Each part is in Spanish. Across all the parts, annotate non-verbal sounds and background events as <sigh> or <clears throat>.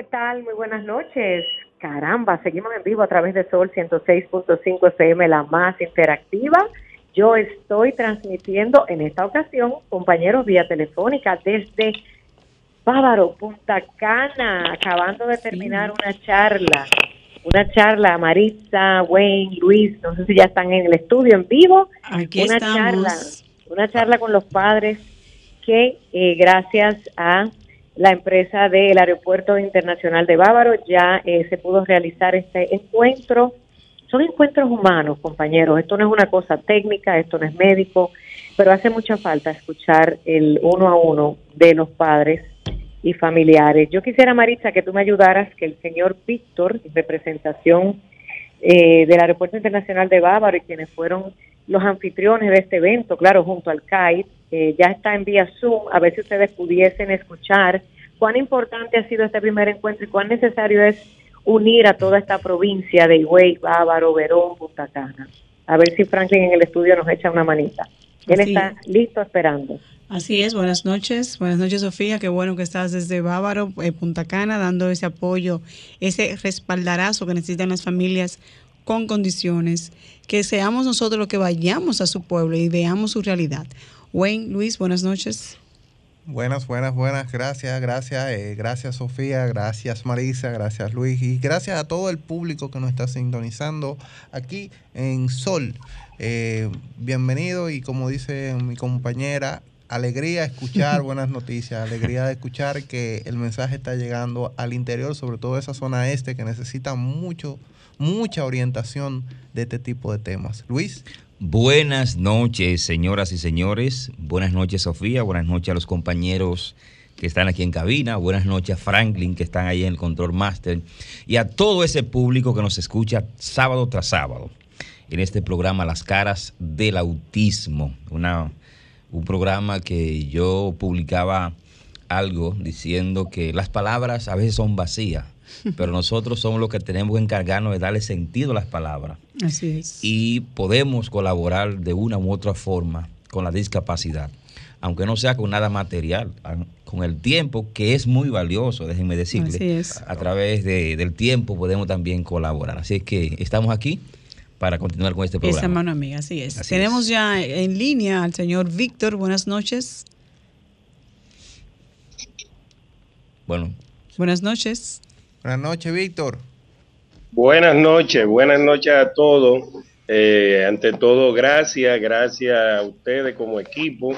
¿Qué tal? Muy buenas noches. Caramba, seguimos en vivo a través de Sol 106.5 FM, la más interactiva. Yo estoy transmitiendo en esta ocasión, compañeros, vía telefónica desde Bávaro, Punta Cana, acabando de terminar una charla. Una charla, Maritza, Wayne, Luis, no sé si ya están en el estudio en vivo. Aquí una estamos. charla, una charla con los padres que eh, gracias a la empresa del Aeropuerto Internacional de Bávaro ya eh, se pudo realizar este encuentro. Son encuentros humanos, compañeros. Esto no es una cosa técnica, esto no es médico, pero hace mucha falta escuchar el uno a uno de los padres y familiares. Yo quisiera, Maritza, que tú me ayudaras, que el señor Víctor, en representación eh, del Aeropuerto Internacional de Bávaro y quienes fueron los anfitriones de este evento, claro, junto al CAI, eh, ya está en vía Zoom, a ver si ustedes pudiesen escuchar cuán importante ha sido este primer encuentro y cuán necesario es unir a toda esta provincia de Higüey, Bávaro, Verón, Punta Cana. A ver si Franklin en el estudio nos echa una manita. Él Así está listo esperando. Así es, buenas noches. Buenas noches, Sofía. Qué bueno que estás desde Bávaro, eh, Punta Cana, dando ese apoyo, ese respaldarazo que necesitan las familias con condiciones. Que seamos nosotros los que vayamos a su pueblo y veamos su realidad. Wayne, Luis, buenas noches. Buenas, buenas, buenas. Gracias, gracias. eh, gracias Sofía, gracias Marisa, gracias Luis y gracias a todo el público que nos está sintonizando aquí en Sol. Eh, bienvenido y como dice mi compañera, alegría escuchar <laughs> buenas noticias, alegría de escuchar que el mensaje está llegando al interior, sobre todo esa zona este que necesita mucho, mucha orientación de este tipo de temas. Luis. Buenas noches, señoras y señores. Buenas noches, Sofía. Buenas noches a los compañeros que están aquí en cabina. Buenas noches a Franklin, que están ahí en el Control Master. Y a todo ese público que nos escucha sábado tras sábado en este programa Las Caras del Autismo. Una, un programa que yo publicaba algo diciendo que las palabras a veces son vacías, <laughs> pero nosotros somos los que tenemos que encargarnos de darle sentido a las palabras Así es. y podemos colaborar de una u otra forma con la discapacidad, aunque no sea con nada material, a- con el tiempo, que es muy valioso, déjenme decirle. Así es. A través de- del tiempo podemos también colaborar. Así es que estamos aquí para continuar con este Esa programa. mano amiga, así es. Así Tenemos es. ya en línea al señor Víctor. Buenas noches. Bueno, Buenas noches. Buenas noches, Víctor. Buenas noches, buenas noches a todos. Eh, ante todo, gracias, gracias a ustedes como equipo,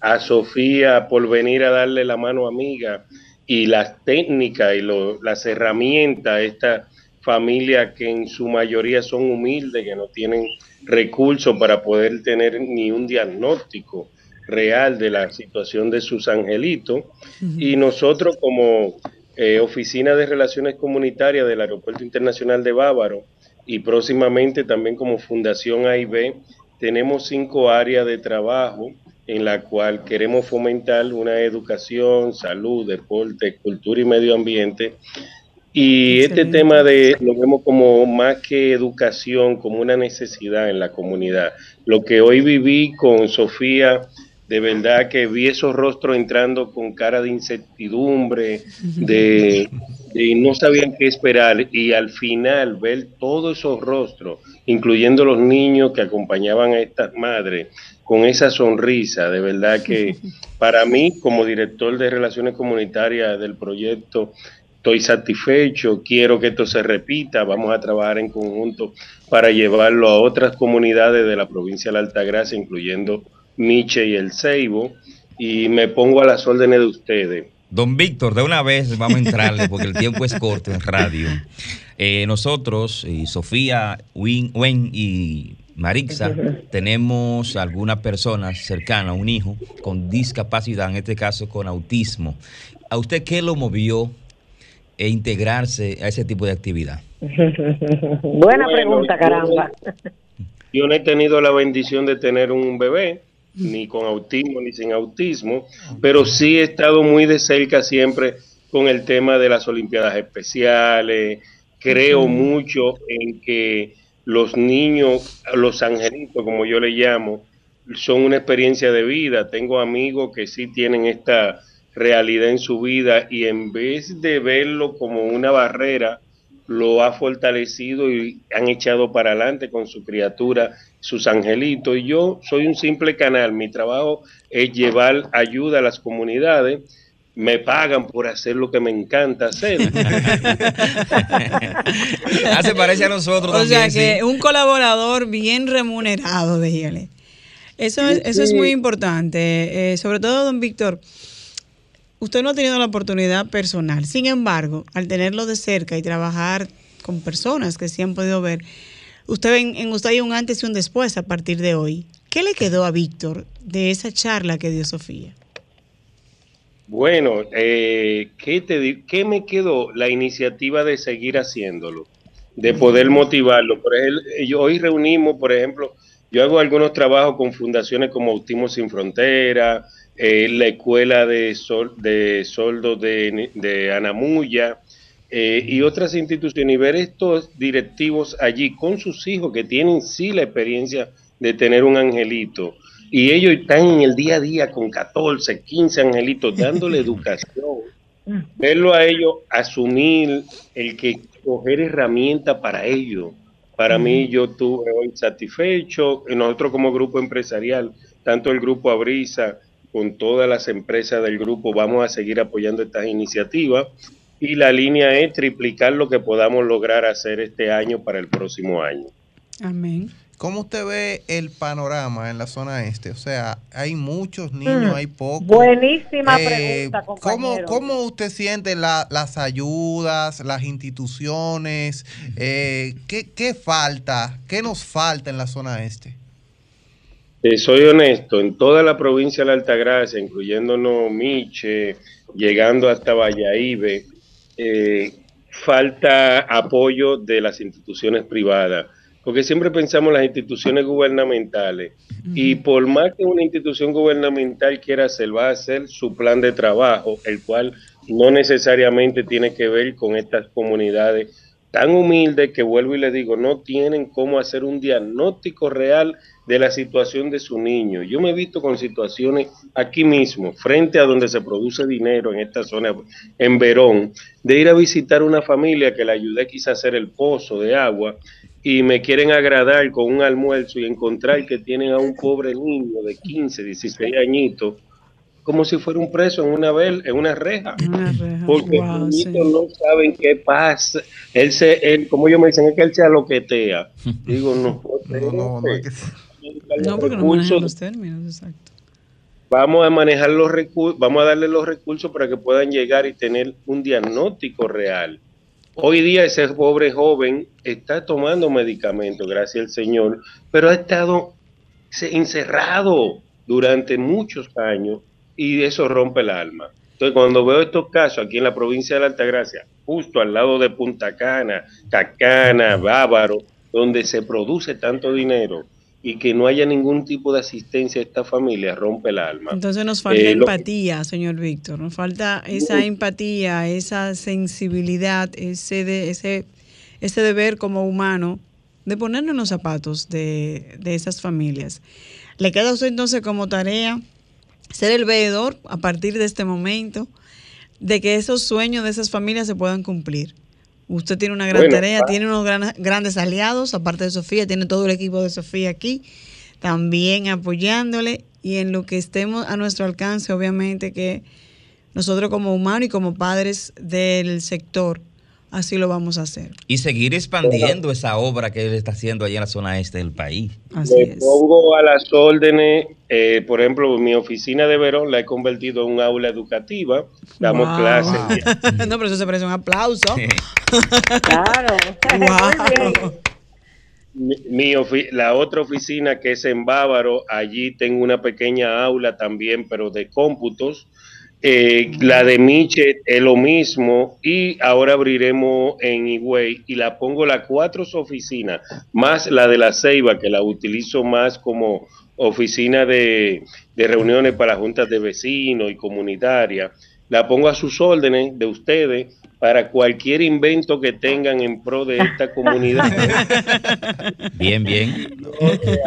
a Sofía por venir a darle la mano amiga y las técnicas y lo- las herramientas a esta familia que en su mayoría son humildes, que no tienen recursos para poder tener ni un diagnóstico real de la situación de sus angelitos. Y nosotros como eh, Oficina de Relaciones Comunitarias del Aeropuerto Internacional de Bávaro y próximamente también como Fundación AIB, tenemos cinco áreas de trabajo en la cual queremos fomentar una educación, salud, deporte, cultura y medio ambiente. Y este tema de lo vemos como más que educación, como una necesidad en la comunidad. Lo que hoy viví con Sofía, de verdad que vi esos rostros entrando con cara de incertidumbre, de, de no sabían qué esperar. Y al final ver todos esos rostros, incluyendo los niños que acompañaban a estas madres, con esa sonrisa, de verdad que <laughs> para mí como director de relaciones comunitarias del proyecto, estoy satisfecho, quiero que esto se repita, vamos a trabajar en conjunto para llevarlo a otras comunidades de la provincia de la Altagracia, incluyendo Miche y El Ceibo, y me pongo a las órdenes de ustedes. Don Víctor, de una vez vamos a entrarle porque el tiempo es corto en radio. Eh, nosotros, y Sofía, Win, Wen y Marixa, <laughs> tenemos algunas personas cercanas, un hijo con discapacidad, en este caso con autismo. ¿A usted qué lo movió e integrarse a ese tipo de actividad? <laughs> Buena pregunta, caramba. Yo no he tenido la bendición de tener un bebé, ni con autismo ni sin autismo, pero sí he estado muy de cerca siempre con el tema de las Olimpiadas Especiales. Creo mucho en que los niños, los angelitos, como yo le llamo, son una experiencia de vida. Tengo amigos que sí tienen esta realidad en su vida y en vez de verlo como una barrera, lo ha fortalecido y han echado para adelante con su criatura, sus angelitos. Y yo soy un simple canal, mi trabajo es llevar ayuda a las comunidades. Me pagan por hacer lo que me encanta hacer. Hace <laughs> ah, parece a nosotros. O sea que un colaborador bien remunerado, dígale. Eso es, eso es muy importante. Eh, sobre todo, don Víctor, usted no ha tenido la oportunidad personal. Sin embargo, al tenerlo de cerca y trabajar con personas que sí han podido ver, usted en, en usted hay un antes y un después a partir de hoy. ¿Qué le quedó a Víctor de esa charla que dio Sofía? Bueno, eh, ¿qué, te, ¿qué me quedó? La iniciativa de seguir haciéndolo, de poder motivarlo. Por ejemplo, hoy reunimos, por ejemplo, yo hago algunos trabajos con fundaciones como Autismo Sin Frontera, eh, la Escuela de, Sol, de Soldo de, de Anamuya eh, y otras instituciones y ver estos directivos allí con sus hijos que tienen sí la experiencia de tener un angelito y ellos están en el día a día con 14, 15 angelitos dándole <laughs> educación. Verlo a ellos asumir el que coger herramientas para ellos para mí, yo estuve hoy satisfecho. Nosotros como grupo empresarial, tanto el grupo Abrisa con todas las empresas del grupo, vamos a seguir apoyando estas iniciativas. Y la línea es triplicar lo que podamos lograr hacer este año para el próximo año. Amén. ¿Cómo usted ve el panorama en la zona este? O sea, hay muchos niños, mm, hay pocos. Buenísima eh, pregunta, compañero. ¿cómo, usted siente las ayudas, las instituciones? Eh, ¿qué, falta? ¿Qué nos falta en la zona este? Eh, soy honesto, en toda la provincia de la Altagracia, incluyéndonos Miche, llegando hasta Valladolid, falta apoyo de las instituciones privadas porque siempre pensamos en las instituciones gubernamentales y por más que una institución gubernamental quiera hacer, va a hacer su plan de trabajo, el cual no necesariamente tiene que ver con estas comunidades tan humildes que vuelvo y le digo, no tienen cómo hacer un diagnóstico real de la situación de su niño. Yo me he visto con situaciones aquí mismo, frente a donde se produce dinero en esta zona, en Verón, de ir a visitar una familia que le ayudé quizá a hacer el pozo de agua y me quieren agradar con un almuerzo y encontrar que tienen a un pobre niño de 15, 16 añitos como si fuera un preso en una en una reja, porque los niños no saben qué pasa. Él se, él, como ellos me dicen, es que él se aloquetea. <laughs> Digo, no, no, no, no, no porque no manejan los términos, exacto. Vamos a manejar los recursos, vamos a darle los recursos para que puedan llegar y tener un diagnóstico real. Hoy día ese pobre joven está tomando medicamentos, gracias al Señor, pero ha estado encerrado durante muchos años y eso rompe el alma. Entonces, cuando veo estos casos aquí en la provincia de la Altagracia, justo al lado de Punta Cana, Cacana, Bávaro, donde se produce tanto dinero, y que no haya ningún tipo de asistencia a esta familia rompe el alma. Entonces nos falta eh, empatía, señor Víctor, nos falta esa empatía, esa sensibilidad, ese, de, ese, ese deber como humano de ponernos en los zapatos de, de esas familias. Le queda a usted entonces como tarea ser el veedor a partir de este momento de que esos sueños de esas familias se puedan cumplir. Usted tiene una gran tarea, tiene unos grandes aliados, aparte de Sofía, tiene todo el equipo de Sofía aquí, también apoyándole. Y en lo que estemos a nuestro alcance, obviamente que nosotros como humanos y como padres del sector, así lo vamos a hacer. Y seguir expandiendo esa obra que él está haciendo allá en la zona este del país. Así Me pongo a las órdenes, eh, por ejemplo, mi oficina de Verón la he convertido en un aula educativa, damos clases. <laughs> no, pero eso se parece un aplauso. claro. <laughs> Mi, la otra oficina que es en Bávaro, allí tengo una pequeña aula también, pero de cómputos Eh, la de Miche es lo mismo y ahora abriremos en Higüey y la pongo las cuatro oficinas, más la de la Ceiba, que la utilizo más como oficina de, de reuniones para juntas de vecinos y comunitarias. La pongo a sus órdenes de ustedes para cualquier invento que tengan en pro de esta comunidad. Bien, bien.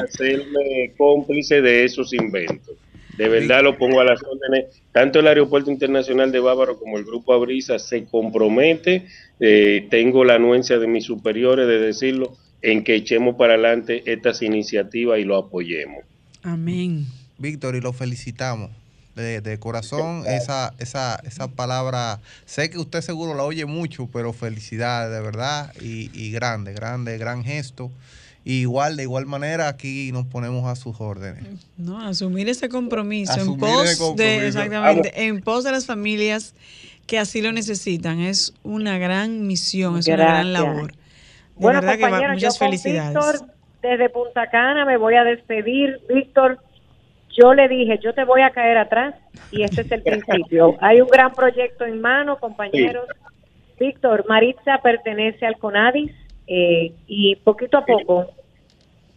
hacerme cómplice de esos inventos. De verdad lo pongo a las órdenes. Tanto el Aeropuerto Internacional de Bávaro como el Grupo Abrisa se compromete. eh, tengo la anuencia de mis superiores de decirlo en que echemos para adelante estas iniciativas y lo apoyemos. Amén. Víctor, y lo felicitamos. De, de corazón, esa, esa, esa palabra, sé que usted seguro la oye mucho, pero felicidades, de verdad, y, y grande, grande, gran gesto. Y igual, de igual manera, aquí nos ponemos a sus órdenes. No, asumir ese compromiso en pos compromiso. de exactamente, en pos de las familias que así lo necesitan. Es una gran misión, es una gran labor. De Bueno, verdad que va- muchas yo con felicidades. Víctor desde Punta Cana me voy a despedir. Víctor, yo le dije, yo te voy a caer atrás y este es el <laughs> principio. Hay un gran proyecto en mano, compañeros. Víctor, Maritza pertenece al CONADIS eh, y poquito a poco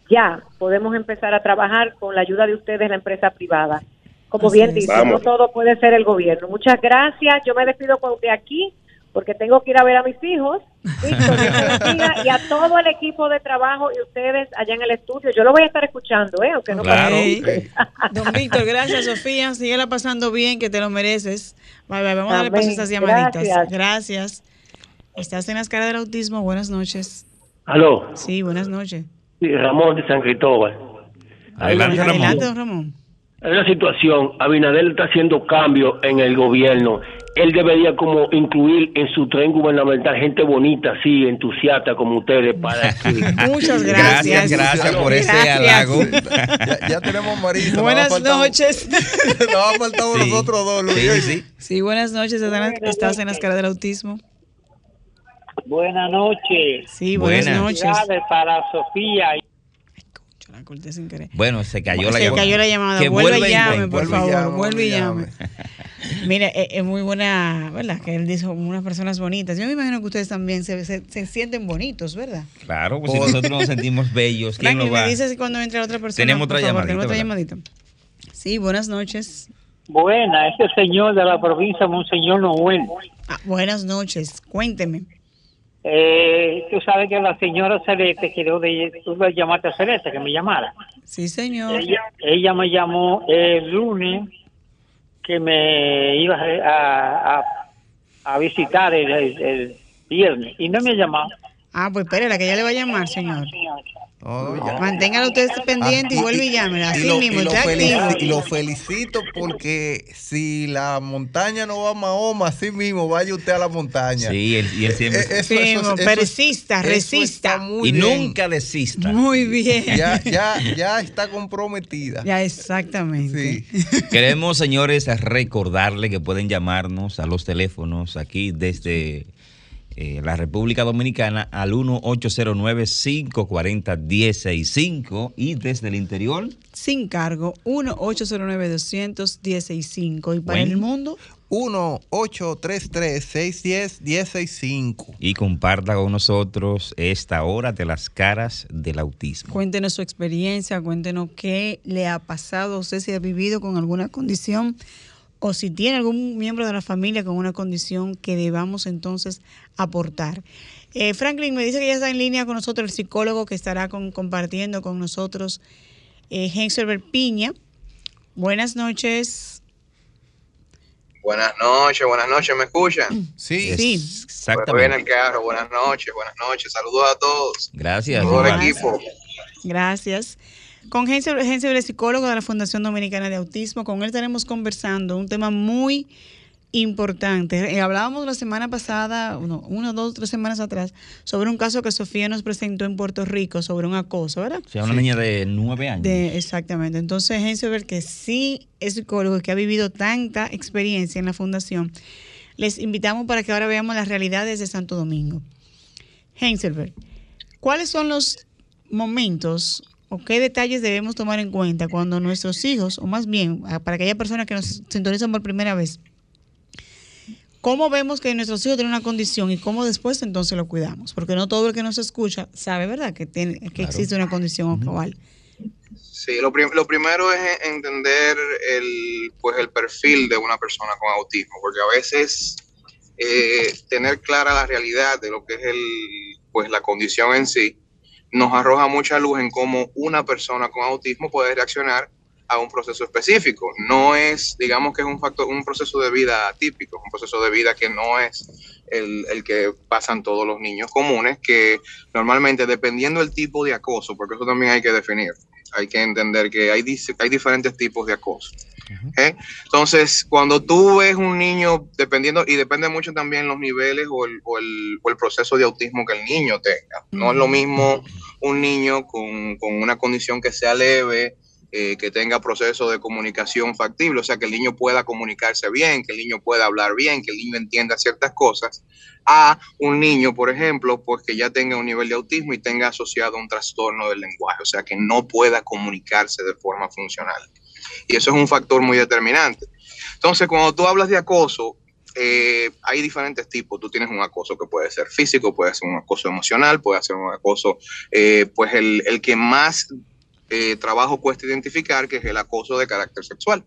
ya podemos empezar a trabajar con la ayuda de ustedes, la empresa privada. Como Así bien dice, no todo puede ser el gobierno. Muchas gracias. Yo me despido con- de aquí porque tengo que ir a ver a mis hijos. Víctor, <laughs> y a todo el equipo de trabajo y ustedes allá en el estudio. Yo lo voy a estar escuchando, ¿eh? aunque no Claro. <laughs> Don Víctor, gracias Sofía. Síguela pasando bien, que te lo mereces. Bye, bye. Vamos a darle Amén. paso a estas llamaditas. Gracias. Estás en las caras del autismo. Buenas noches. Aló, Sí, buenas noches. sí, Ramón de San Cristóbal. Adelante, Ramón. Adelante, don Ramón. Hay una situación, Abinader está haciendo cambios en el gobierno. Él debería como incluir en su tren gubernamental gente bonita, así, entusiasta como ustedes, para <laughs> que... Muchas Gracias, gracias. gracias por ese Gracias. halago. <laughs> Ya, ya tenemos Marisa. Buenas noches. Nos ha faltado Sí. nosotros dos, Luis. Sí, sí. Sí, buenas noches. Estás en las caras del autismo. Buenas noches. Sí, buenas, Buenas. noches. Para Sofía. La corté sin querer. Bueno, se cayó la Se llamada. cayó la llamada. Que vuelve vuelva y llame, ven, por vuelve favor. llame, vuelve y y llame. <laughs> Mira, es, es muy buena, ¿verdad? Que él dijo unas personas bonitas. Yo me imagino que ustedes también se, se, se sienten bonitos, ¿verdad? Claro, pues si nosotros nos sentimos bellos, ¿quién <laughs> va? me dices cuando entre otra persona. Tenemos otra favor, llamadita, tenemos otra ¿verdad? llamadita. Sí, buenas noches. Buena, este señor de la provincia, Monseñor Noel. Ah, buenas noches. Cuénteme. Eh, tú sabes que la señora Celeste quedó de. Tú le llamaste a Celeste que me llamara. Sí, señor. Ella, ella me llamó el lunes que me iba a, a, a visitar el, el- el viernes y no me ha llamado. Ah, pues espérela, que ella le va a llamar, señor. Oh, ya. Manténgalo usted pendiente y Ah, vuelve y llame. Así lo, mismo, y lo está felici- activo. y lo felicito porque si la montaña no va a Mahoma, así mismo vaya usted a la montaña. Sí, él, y él siempre. Eh, eso- Sí, eso- eso- persista, eso resista. muy y bien. nunca desista. Muy bien. Ya, ya, ya está comprometida. Ya, exactamente. Sí. <laughs> Queremos, señores, recordarle que pueden llamarnos a los teléfonos aquí desde eh, la República Dominicana al 1-809-540-165 y desde el interior Sin cargo, 1-809-200-165. Y para Bueno. el mundo, 1-833-610-1065. y comparta con nosotros esta hora de las caras del autismo. cuéntenos su experiencia, cuéntenos qué le ha pasado a usted, si ha vivido con alguna condición o si tiene algún miembro de la familia con una condición que debamos entonces aportar. Eh, Franklin me dice que ya está en línea con nosotros el psicólogo que estará con- compartiendo con nosotros, eh, Henselbert Piña. Buenas noches. Buenas noches, buenas noches, ¿me escuchan? <clears throat> Sí, Sí. Exactamente. el carro, buenas noches, buenas noches, saludos a todos, Gracias. todo el equipo. Gracias. Con Henselbert, Henselbert, psicólogo de la Fundación Dominicana de Autismo, con él estaremos conversando un tema muy importante. Eh, hablábamos la semana pasada, uno, una, dos, tres semanas atrás, sobre un caso que Sofía nos presentó en Puerto Rico sobre un acoso, ¿verdad? O sea, una niña de nueve años. De, exactamente. Entonces, Henselbert, que sí es psicólogo y que ha vivido tanta experiencia en la fundación, les invitamos para que ahora veamos las realidades de Santo Domingo. Henselbert, ¿cuáles son los momentos o qué detalles debemos tomar en cuenta cuando nuestros hijos, o más bien, para aquellas personas que nos sintonizan por primera vez, ¿Cómo vemos que nuestros hijos tienen una condición y cómo después entonces lo cuidamos? Porque no todo el que nos escucha sabe, ¿verdad?, que, tiene, que existe una condición actual. Sí, lo, lo, primero es entender el, pues el perfil de una persona con autismo, porque a veces eh, tener clara la realidad de lo que es el, pues la condición en sí nos arroja mucha luz en cómo una persona con autismo puede reaccionar a un proceso específico. No es, digamos que es un factor, un proceso de vida típico, un proceso de vida que no es el, el, que pasan todos los niños comunes, que normalmente dependiendo del tipo de acoso, porque eso también hay que definir, hay que entender que hay, hay diferentes tipos de acoso. ¿Eh? Entonces, cuando tú ves un niño, dependiendo, y depende mucho también los niveles o el, o el, o el proceso de autismo que el niño tenga. No es lo mismo un niño con, con una condición que sea leve, eh, que tenga proceso de comunicación factible, o sea, que el niño pueda comunicarse bien, que el niño pueda hablar bien, que el niño entienda ciertas cosas, a un niño, por ejemplo, pues que ya tenga un nivel de autismo y tenga asociado un trastorno del lenguaje, o sea, que no pueda comunicarse de forma funcional. Y eso es un factor muy determinante. Entonces, cuando tú hablas de acoso, eh, hay diferentes tipos. Tú tienes un acoso que puede ser físico, puede ser un acoso emocional, puede ser un acoso, eh, pues el, el, que más eh, trabajo cuesta identificar, que es el acoso de carácter sexual.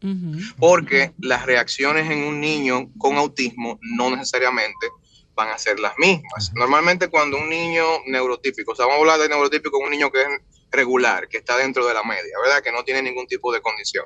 Uh -huh. Porque las reacciones en un niño con autismo no necesariamente van a ser las mismas. Normalmente cuando un niño neurotípico, o sea, vamos a hablar de neurotípico, un niño que es regular, que está dentro de la media, ¿verdad? Que no tiene ningún tipo de condición.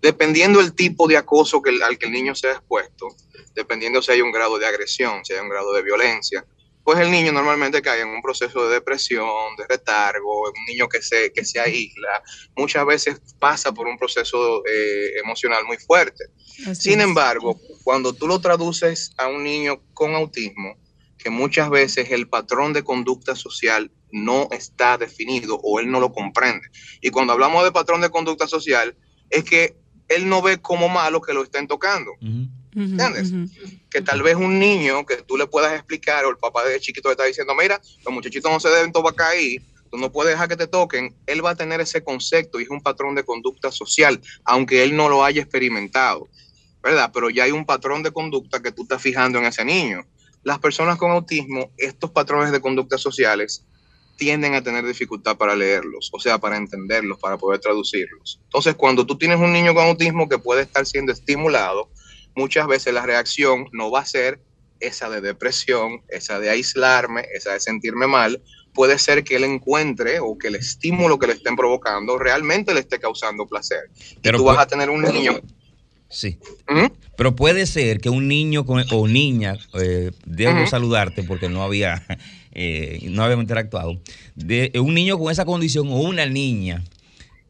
Dependiendo del tipo de acoso que, al que el niño sea expuesto, dependiendo si hay un grado de agresión, si hay un grado de violencia, pues el niño normalmente cae en un proceso de depresión, de retargo, un niño que se, que se aísla, muchas veces pasa por un proceso eh, emocional muy fuerte. Así Sin es. embargo, cuando tú lo traduces a un niño con autismo, que muchas veces el patrón de conducta social no está definido o él no lo comprende. Y cuando hablamos de patrón de conducta social, es que él no ve como malo que lo estén tocando. Uh -huh. ¿Entiendes? Uh -huh. Que tal vez un niño que tú le puedas explicar o el papá de chiquito le está diciendo, mira, los muchachitos no se deben tocar ahí, tú no puedes dejar que te toquen, él va a tener ese concepto y es un patrón de conducta social, aunque él no lo haya experimentado, ¿verdad? Pero ya hay un patrón de conducta que tú estás fijando en ese niño. Las personas con autismo, estos patrones de conducta sociales tienden a tener dificultad para leerlos, o sea, para entenderlos, para poder traducirlos. Entonces, cuando tú tienes un niño con autismo que puede estar siendo estimulado, muchas veces la reacción no va a ser esa de depresión, esa de aislarme, esa de sentirme mal. Puede ser que él encuentre o que el estímulo que le estén provocando realmente le esté causando placer. Pero y tú vas a tener un niño. Sí. ¿Mm? Pero puede ser que un niño con, o niña, eh, debo saludarte porque no había, <laughs> eh, no habíamos interactuado, de un niño con esa condición o una niña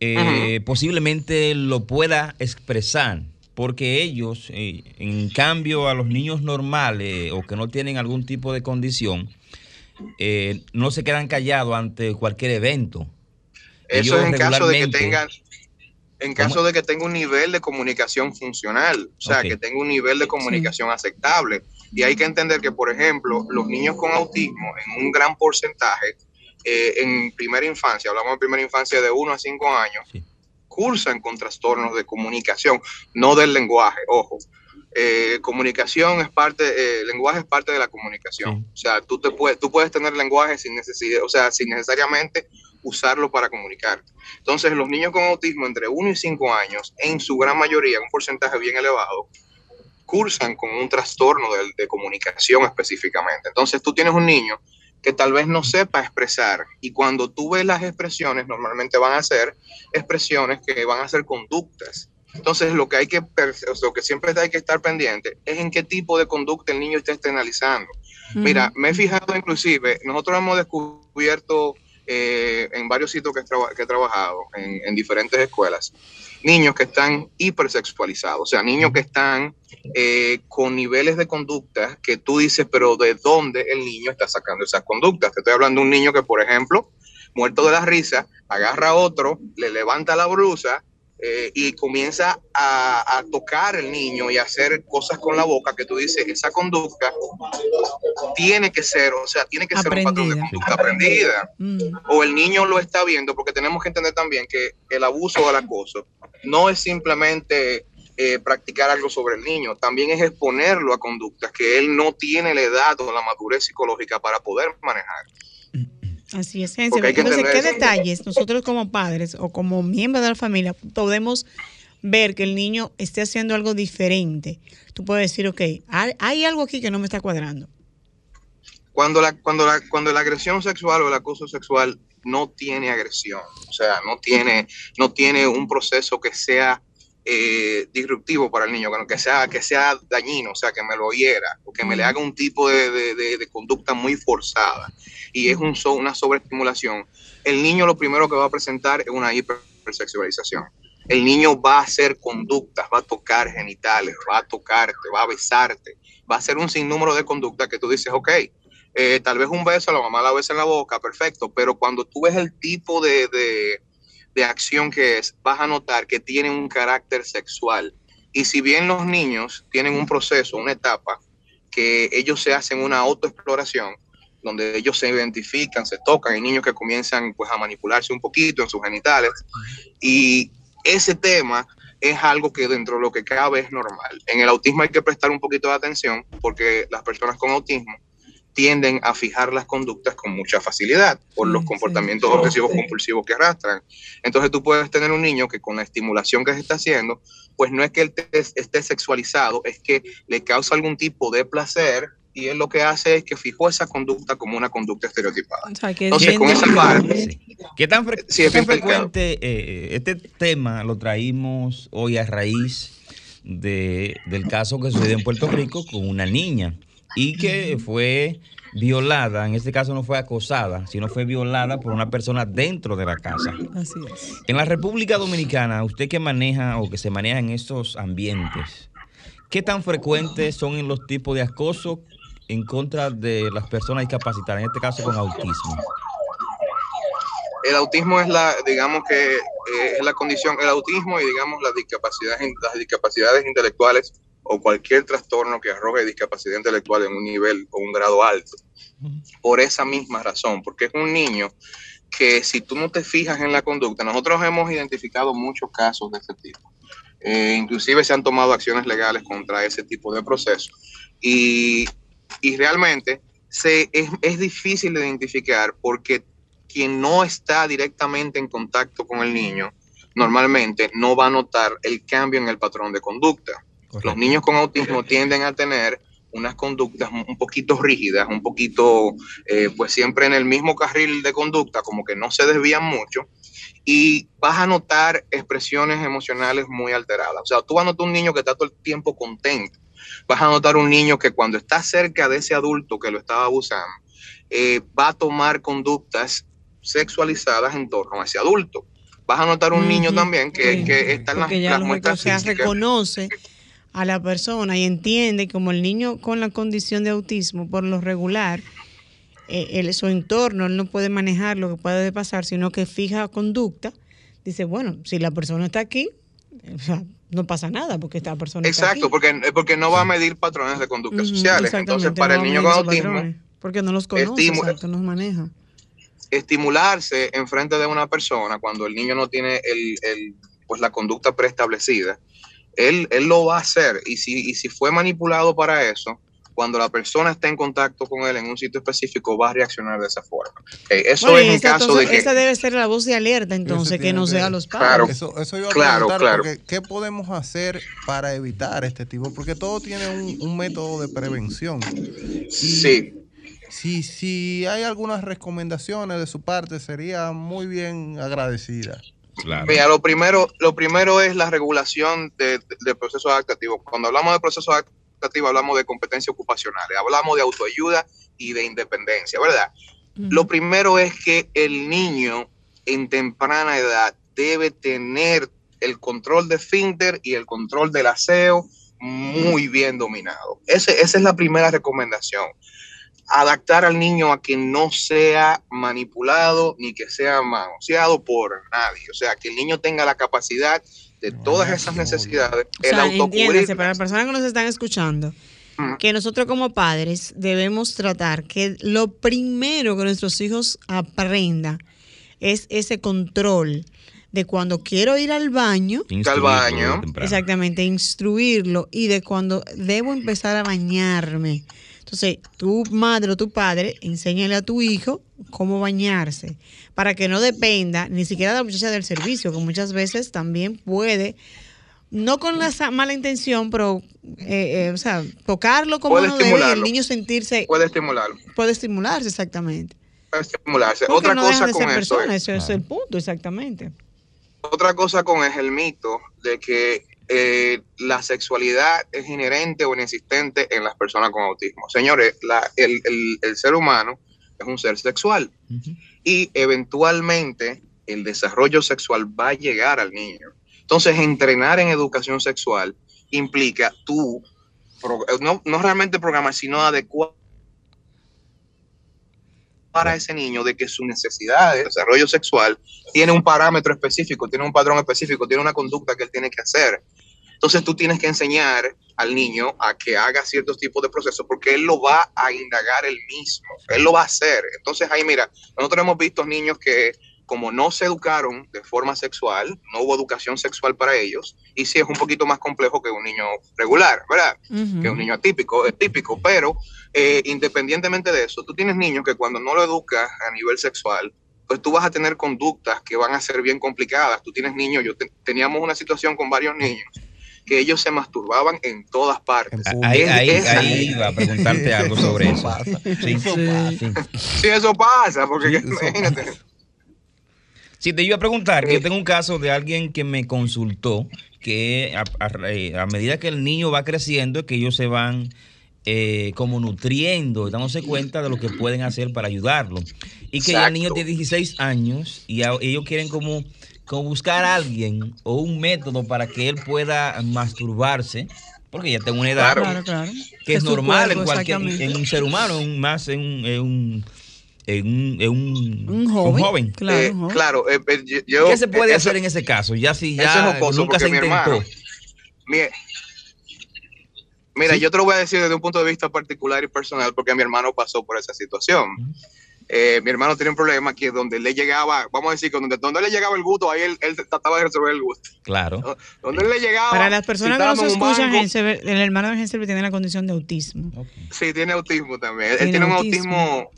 eh, posiblemente lo pueda expresar porque ellos, eh, en cambio a los niños normales o que no tienen algún tipo de condición, eh, no se quedan callados ante cualquier evento. Eso ellos es en caso de que tengan, en caso ¿cómo? de que tenga un nivel de comunicación funcional, o sea, okay. que tenga un nivel de comunicación sí. aceptable. Y hay que entender que, por ejemplo, los niños con autismo, en un gran porcentaje, eh, en primera infancia, hablamos de primera infancia de 1 a 5 años, sí cursan con trastornos de comunicación, no del lenguaje, ojo. Eh, comunicación es parte, eh, lenguaje es parte de la comunicación. Sí. O sea, tú, te puedes, tú puedes tener lenguaje sin necesidad, o sea, sin necesariamente usarlo para comunicar. Entonces, los niños con autismo entre 1 y 5 años, en su gran mayoría, un porcentaje bien elevado, cursan con un trastorno de, de comunicación específicamente. Entonces, tú tienes un niño que tal vez no sepa expresar. Y cuando tú ves las expresiones, normalmente van a ser expresiones que van a ser conductas. Entonces, lo que hay que, lo que siempre hay que estar pendiente es en qué tipo de conducta el niño está externalizando. Uh -huh. Mira, me he fijado inclusive, nosotros hemos descubierto eh, en varios sitios que, he trabajado, en, en, diferentes escuelas, niños que están hipersexualizados, o sea, niños que están eh, con niveles de conducta que tú dices, pero ¿de dónde el niño está sacando esas conductas? Te estoy hablando de un niño que, por ejemplo, muerto de la risa, agarra a otro, le levanta la blusa eh, y comienza a, a, tocar el niño y a hacer cosas con la boca que tú dices, esa conducta tiene que ser, o sea, tiene que aprendida. ser un patrón de conducta aprendida. Mm. O el niño lo está viendo, porque tenemos que entender también que el abuso o el acoso no es simplemente eh, practicar algo sobre el niño, también es exponerlo a conductas que él no tiene la edad o la madurez psicológica para poder manejar. Así es, hay que Entonces, ¿qué eso. detalles nosotros como padres o como miembros de la familia podemos ver que el niño esté haciendo algo diferente? Tú puedes decir, ok, hay, hay algo aquí que no me está cuadrando. Cuando la, cuando, la, cuando la agresión sexual o el acoso sexual no tiene agresión, o sea, no tiene, no tiene un proceso que sea eh, disruptivo para el niño, que sea, que sea dañino, o sea, que me lo hiera, o que me le haga un tipo de, de- de- de conducta muy forzada, y es un, so- una sobreestimulación, el niño lo primero que va a presentar es una hipersexualización. El niño va a hacer conductas, va a tocar genitales, va a tocarte, va a besarte, va a hacer un sinnúmero de conductas que tú dices, ok, eh, tal vez un beso, la mamá la besa en la boca, perfecto, pero cuando tú ves el tipo de, de- de acción que es, vas a notar que tiene un carácter sexual. Y si bien los niños tienen un proceso, una etapa, que ellos se hacen una autoexploración, donde ellos se identifican, se tocan, hay niños que comienzan pues a manipularse un poquito en sus genitales, y ese tema es algo que dentro de lo que cabe es normal. En el autismo hay que prestar un poquito de atención porque las personas con autismo tienden a fijar las conductas con mucha facilidad por los comportamientos obsesivos compulsivos que arrastran. Entonces tú puedes tener un niño que con la estimulación que se está haciendo, pues no es que él te- esté sexualizado, es que le causa algún tipo de placer y él lo que hace es que fijó esa conducta como una conducta estereotipada. O sea, que Entonces, con esa parte, ¿Qué tan, fre- Sí, es tan frecuente eh, este tema lo traímos hoy a raíz de, del caso que sucedió en Puerto Rico con una niña y que fue violada, en este caso no fue acosada, sino fue violada por una persona dentro de la casa. Así es. En la República Dominicana, usted que maneja o que se maneja en estos ambientes, ¿qué tan frecuentes son en los tipos de acoso en contra de las personas discapacitadas, en este caso con autismo? el autismo es la, digamos que eh, es la condición, el autismo y digamos las discapacidades, las discapacidades intelectuales o cualquier trastorno que arroje discapacidad intelectual en un nivel o un grado alto. Por esa misma razón, porque es un niño que si tú no te fijas en la conducta, nosotros hemos identificado muchos casos de este tipo. Eh, inclusive se han tomado acciones legales contra ese tipo de procesos. Y, y realmente se, es, es difícil de identificar porque quien no está directamente en contacto con el niño normalmente no va a notar el cambio en el patrón de conducta. Los niños con autismo <laughs> tienden a tener unas conductas un poquito rígidas, un poquito, eh, pues siempre en el mismo carril de conducta, como que no se desvían mucho, y vas a notar expresiones emocionales muy alteradas. O sea, tú vas a notar un niño que está todo el tiempo contento, vas a notar un niño que cuando está cerca de ese adulto que lo estaba abusando, eh, va a tomar conductas sexualizadas en torno a ese adulto. Vas a notar un niño también que, que está en las, las muestras o sea, físicas. reconoce a la persona y entiende como el niño con la condición de autismo, por lo regular, eh, él, su entorno, él no puede manejar lo que puede pasar, sino que fija conducta. Dice, bueno, si la persona está aquí, o sea, no pasa nada porque esta persona está aquí. Exacto, porque, porque no va a medir patrones de conductas Ujú, sociales. Entonces, para no el niño con autismo, patrones, Porque no los conoce, exacto, no los maneja. estimularse en frente de una persona cuando el niño no tiene el, el, pues la conducta preestablecida, él, él lo va a hacer. Y si, y si fue manipulado para eso, cuando la persona está en contacto con él en un sitio específico, va a reaccionar de esa forma. Eso Bueno, es y en caso entonces, de que... esa debe ser la voz de alerta, entonces, que nos dé a los padres. Claro. Eso, eso iba a Claro, porque ¿qué podemos hacer para evitar este tipo? Porque todo tiene un, un método de prevención. Sí. Si, si hay algunas recomendaciones de su parte, sería muy bien agradecida. Mira, lo primero, lo primero es la regulación de, de- del proceso adaptativo. Cuando hablamos de proceso adaptativo, hablamos de competencia ocupacional, hablamos de autoayuda y de independencia, ¿verdad? Lo primero es que el niño en temprana edad debe tener el control de finter y el control del aseo muy bien dominado. Ese- esa es la primera recomendación. Adaptar al niño a que no sea manipulado ni que sea manoseado por nadie. O sea, que el niño tenga la capacidad de todas esas necesidades, O el sea, entiéndase, para las personas que nos están escuchando, que nosotros como padres debemos tratar que lo primero que nuestros hijos aprendan es ese control de cuando quiero ir al baño, al baño. exactamente, instruirlo y de cuando debo empezar a bañarme. Entonces, tu madre o tu padre, enséñale a tu hijo cómo bañarse, para que no dependa ni siquiera de la muchacha del servicio, que muchas veces también puede, no con la mala intención, pero, eh, eh, o sea, tocarlo como Puede uno debe y el niño sentirse, Puede estimularlo. puede estimularse exactamente. Puede estimularse. Porque Otra no cosa de con ser eso es, eso es el punto, exactamente. otra cosa con es el mito de que eh, la sexualidad es inherente o inexistente en las personas con autismo. Señores, la- el, el- el ser humano es un ser sexual y eventualmente el desarrollo sexual va a llegar al niño. Entonces, entrenar en educación sexual implica tú, no, no realmente programar, sino adecuar para ese niño de que su necesidad de desarrollo sexual tiene un parámetro específico, tiene un patrón específico, tiene una conducta que él tiene que hacer. Entonces tú tienes que enseñar al niño a que haga ciertos tipos de procesos porque él lo va a indagar él mismo, él lo va a hacer. Entonces ahí mira, nosotros hemos visto niños que como no se educaron de forma sexual, no hubo educación sexual para ellos, y sí es un poquito más complejo que un niño regular, ¿verdad? Que un niño atípico, típico, pero eh, independientemente de eso, tú tienes niños que cuando no lo educas a nivel sexual, pues tú vas a tener conductas que van a ser bien complicadas. Tú tienes niños, yo te- teníamos una situación con varios niños que ellos se masturbaban en todas partes. Ahí, ahí, esa- ahí iba a preguntarte algo sobre eso. Sí, sí. Sí, eso pasa, porque imagínate. Sí, te iba a preguntar, que yo tengo un caso de alguien que me consultó que a, a- eh, a medida que el niño va creciendo, que ellos se van eh, como nutriendo y dándose cuenta de lo que pueden hacer para ayudarlo. Y que ya el niño tiene 16 años y a- ellos quieren como, como buscar a alguien o un método para que él pueda masturbarse, porque ya tengo una edad Claro, claro. que es normal cuerpo, en cualquier en un ser humano, en un- más en un, en un, en un, en un- Un joven, un claro, Eh, un joven. claro, eh, eh, yo- ¿Qué se puede eh, hacer eso- en ese caso? Ya si ya es jocoso, nunca se mi intentó. hermano- Mi- Mira, yo te lo voy a decir desde un punto de vista particular y personal, porque mi hermano pasó por esa situación. Eh, mi hermano tiene un problema que donde le llegaba, vamos a decir que donde, donde le llegaba el gusto, ahí él, él trataba de resolver el gusto. Claro. Donde él le llegaba. Para las personas si que nos un escuchan, Henselberg, el hermano de Henselberg tiene la condición de autismo. Sí, tiene autismo también. Él Tiene un autismo.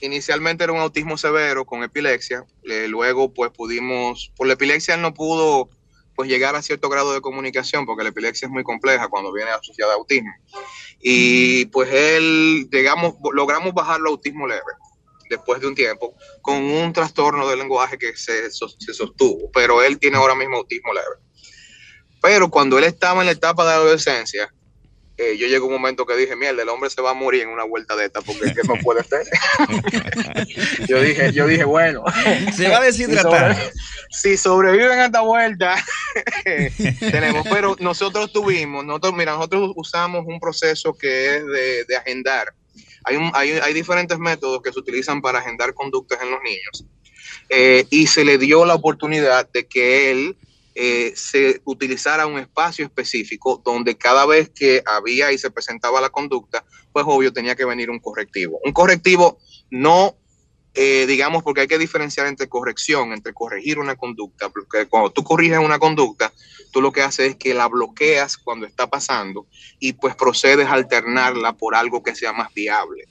inicialmente era un autismo severo con epilepsia. eh, luego, pues pudimos, por la epilepsia él no pudo pues llegar a cierto grado de comunicación porque la epilepsia es muy compleja cuando viene asociada a autismo. Y pues él, llegamos, logramos bajarlo a autismo leve después de un tiempo con un trastorno del lenguaje que se, se sostuvo, pero él tiene ahora mismo autismo leve. Pero cuando él estaba en la etapa de la adolescencia, eh, yo llegó un momento que dije, mierda, el hombre se va a morir en una vuelta de esta porque es que no puede ser. <laughs> yo dije, yo dije, bueno. <laughs> Se va a deshidratar. Si, sobre- si sobreviven a esta vuelta, <laughs> tenemos. Pero nosotros tuvimos, nosotros, mira, nosotros usamos un proceso que es de, de agendar. Hay, hay diferentes métodos que se utilizan para agendar conductas en los niños. Eh, y se le dio la oportunidad de que él eh, se utilizara un espacio específico donde cada vez que había y se presentaba la conducta, pues obvio tenía que venir un correctivo. Un correctivo no, eh, digamos, porque hay que diferenciar entre corrección, entre corregir una conducta, porque cuando tú corriges una conducta, tú lo que haces es que la bloqueas cuando está pasando y pues procedes a alternarla por algo que sea más viable.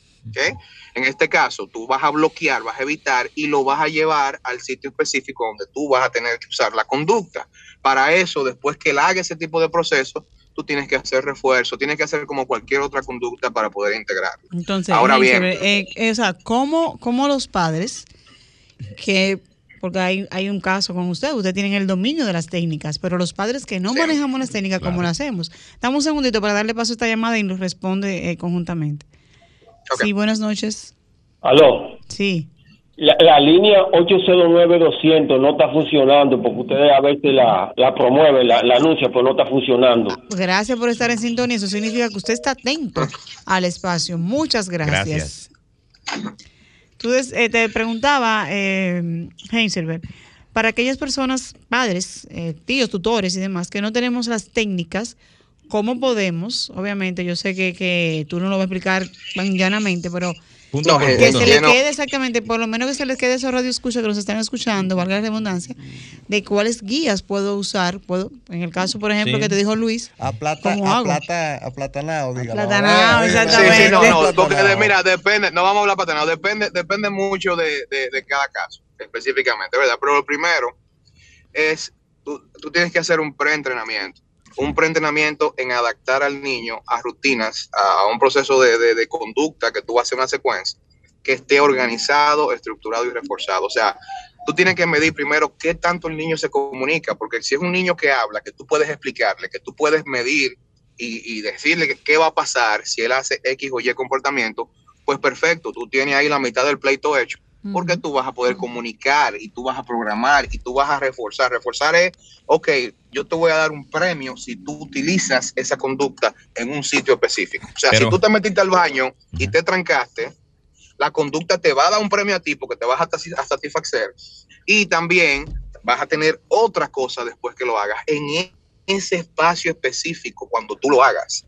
En este caso, tú vas a bloquear, vas a evitar y lo vas a llevar al sitio específico donde tú vas a tener que usar la conducta. Para eso, después que él haga ese tipo de proceso, tú tienes que hacer refuerzo, tienes que hacer como cualquier otra conducta para poder integrarlo. Entonces, Ahora bien. Eh, eh, o sea, ¿cómo, cómo los padres que, porque hay, hay un caso con usted, usted tienen el dominio de las técnicas, pero los padres que no manejamos las técnicas, ¿cómo lo hacemos? Dame un segundito para darle paso a esta llamada y nos responde eh, conjuntamente. Sí, buenas noches. Aló. Sí. La, la línea 809-200 no está funcionando porque ustedes a veces la, la promueven, la, la anuncian, pero no está funcionando. Gracias por estar en sintonía. Eso significa que usted está atento al espacio. Muchas gracias. Entonces, eh, te preguntaba, eh, Heinzelberg, para aquellas personas, padres, eh, tíos, tutores y demás, que no tenemos las técnicas, ¿cómo podemos? Obviamente, yo sé que, que tú no lo vas a explicar tan llanamente, pero Punto No, por que punto. se que le no. quede exactamente, por lo menos que se les quede esos radioescuchas que nos están escuchando, valga la redundancia, de cuáles guías puedo usar, puedo, en el caso, por ejemplo, Sí. que te dijo Luis, A plata, ¿Cómo a hago? plata, aplatanado, dígalo. Aplatanado, Eh, Sí, exactamente. sí, no, no, porque de- mira, depende, no vamos a hablar patanado, depende, depende mucho de, de- de cada caso, específicamente, ¿verdad? Pero lo primero es, tú, tú tienes que hacer un preentrenamiento, un preentrenamiento en adaptar al niño a rutinas, a, un proceso de, de- conducta que tú vas a hacer una secuencia, que esté organizado, estructurado y reforzado. O sea, tú tienes que medir primero qué tanto el niño se comunica, porque si es un niño que habla, que tú puedes explicarle, que tú puedes medir y, y decirle qué va a pasar si él hace X o Y comportamiento, pues perfecto, tú tienes ahí la mitad del pleito hecho, porque tú vas a poder comunicar y tú vas a programar y tú vas a reforzar. Reforzar es, ok, yo te voy a dar un premio si tú utilizas esa conducta en un sitio específico. O sea, Pero- si tú te metiste al baño y te trancaste, la conducta te va a dar un premio a ti porque te vas a satisfacer y también vas a tener otra cosa después que lo hagas en e- ese espacio específico cuando tú lo hagas.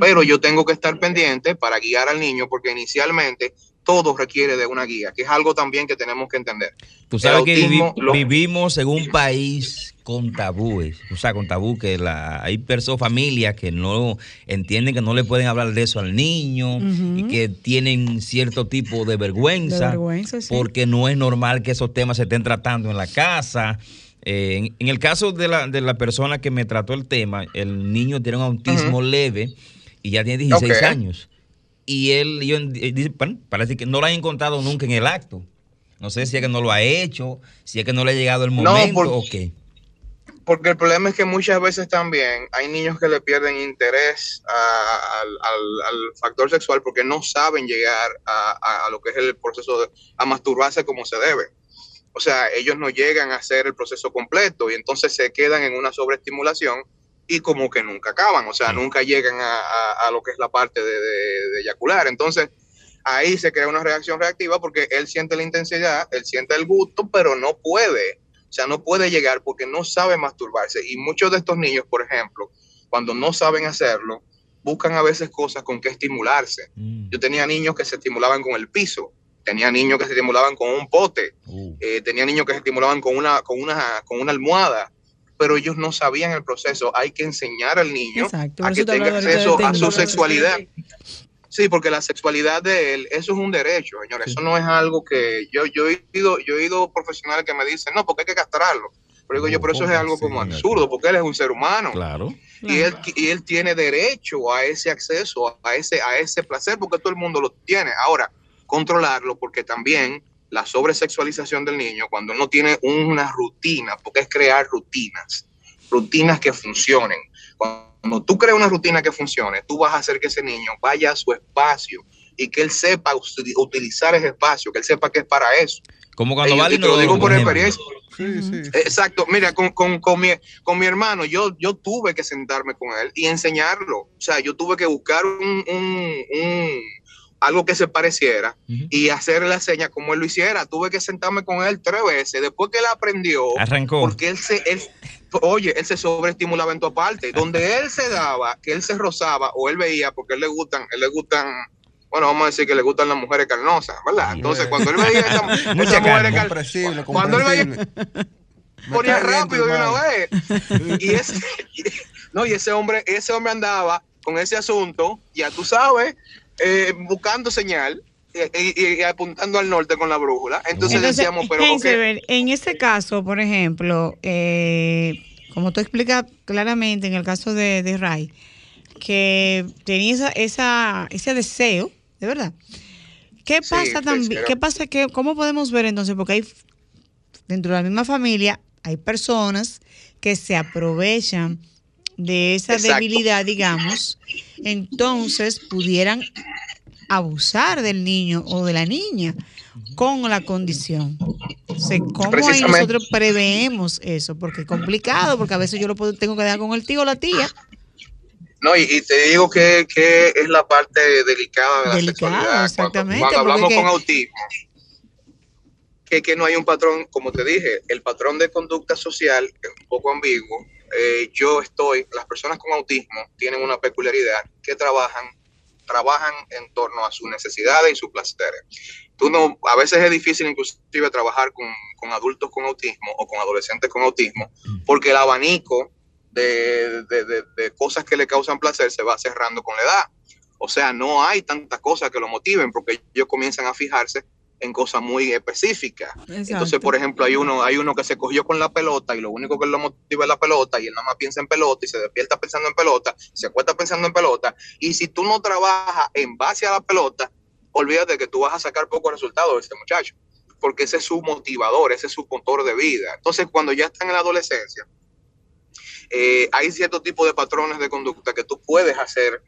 Pero yo tengo que estar pendiente para guiar al niño porque inicialmente todo requiere de una guía, que es algo también que tenemos que entender. Tú sabes que vivi- autismo lo- vivimos en un país con tabúes, o sea, con tabú que la, hay personas, familias que no entienden que no le pueden hablar de eso al niño y que tienen cierto tipo de de vergüenza, sí. porque no es normal que esos temas se estén tratando en la casa. Eh, en, en el caso de la, de la persona que me trató el tema, el niño tiene un autismo leve y ya tiene 16 Ok. años. Y él, yo, él dice, bueno, parece que no lo han encontrado nunca en el acto. No sé si es que no lo ha hecho, si es que no le ha llegado el No, momento por- o qué. Porque el problema es que muchas veces también hay niños que le pierden interés a- al, al- al factor sexual porque no saben llegar a, a- a lo que es el proceso de a masturbarse como se debe. O sea, ellos no llegan a hacer el proceso completo y entonces se quedan en una sobreestimulación y como que nunca acaban, o sea, nunca llegan a, a- a lo que es la parte de, de- de eyacular. Entonces, ahí se crea una reacción reactiva porque él siente la intensidad, él siente el gusto, pero no puede. O sea, no puede llegar porque no sabe masturbarse. Y muchos de estos niños, por ejemplo, cuando no saben hacerlo, buscan a veces cosas con que estimularse. Mm. Yo tenía niños que se estimulaban con el piso, tenía niños que se estimulaban con un pote, Uh. eh, tenía niños que se estimulaban con una, con, una, con una almohada, pero ellos no sabían el proceso. Hay que enseñar al niño Exacto, a que tenga acceso a su sexualidad. Sí, porque la sexualidad de él, eso es un derecho, señores. Eso no es algo que yo, yo, he ido, yo he ido profesionales que me dicen, no, porque hay que castrarlo. Pero digo yo, pero eso es ¿Cómo algo como absurdo, porque él es un ser humano. Claro. Y él, y él tiene derecho a ese acceso, a ese, a ese placer, porque todo el mundo lo tiene. Ahora, controlarlo, porque también la sobresexualización del niño, cuando él no tiene una rutina, porque es crear rutinas, rutinas que funcionen. Cuando tú creas una rutina que funcione, tú vas a hacer que ese niño vaya a su espacio y que él sepa utilizar ese espacio, que él sepa que es para eso. Como cuando va al y te lo inodoro, digo por ejemplo. experiencia. Sí, sí. Exacto, mira, con, con, con, mi, con mi hermano yo, yo tuve que sentarme con él y enseñarlo. O sea, yo tuve que buscar un, un- un- algo que se pareciera y hacerle la seña como él lo hiciera. Tuve que sentarme con él tres veces. Después que él aprendió, Arrancó. porque él se, él, oye, él se sobreestimulaba en tu parte. Donde <laughs> él se daba, que él se rozaba o él veía, porque él le gustan, él le gustan, bueno, vamos a decir que le gustan las mujeres carnosas, ¿verdad? Entonces, cuando él veía esa, <laughs> mujeres carne. car- Comprensible, Cuando él veía- <laughs> ponía rápido de una vez. Y ese, no, y ese hombre, ese hombre andaba con ese asunto, ya tú sabes, eh, buscando señal eh, y, y apuntando al norte con la brújula. Entonces, Entonces, decíamos, pero ok, Heinzelberg, en este caso, por ejemplo, eh, como tú explicas claramente en el caso de, de Ray, que tenía esa, esa- ese deseo, de verdad. ¿Qué Sí, pasa también? ¿Qué pasa? Que, ¿Cómo podemos ver entonces? Porque hay dentro de la misma familia hay personas que se aprovechan de esa Exacto. debilidad, digamos, entonces pudieran abusar del niño o de la niña con la condición. O sea, ¿Cómo ahí nosotros preveemos eso? Porque es complicado, porque a veces yo lo puedo, tengo que dar con el tío o la tía. no, y, y te digo que, que es la parte delicada de la Delicada, sexualidad. exactamente, Cuando, cuando hablamos con autismo, que, que no hay un patrón, como te dije, el patrón de conducta social es un poco ambiguo. Eh, yo estoy, las personas con autismo tienen una peculiaridad que trabajan trabajan en torno a sus necesidades y sus placeres. Tú no, a veces es difícil inclusive trabajar con, con adultos con autismo o con adolescentes con autismo, porque el abanico de, de, de, de cosas que le causan placer se va cerrando con la edad. O sea, no hay tantas cosas que lo motiven porque ellos comienzan a fijarse en cosas muy específicas. Entonces, por ejemplo, hay uno, hay uno que se cogió con la pelota y lo único que lo motiva es la pelota y él nada más piensa en pelota y se despierta pensando en pelota, se acuesta pensando en pelota. Y si tú no trabajas en base a la pelota, olvídate que tú vas a sacar pocos resultados de este muchacho, porque ese es su motivador, ese es su motor de vida. Entonces, cuando ya están en la adolescencia, eh, hay cierto tipo de patrones de conducta que tú puedes hacer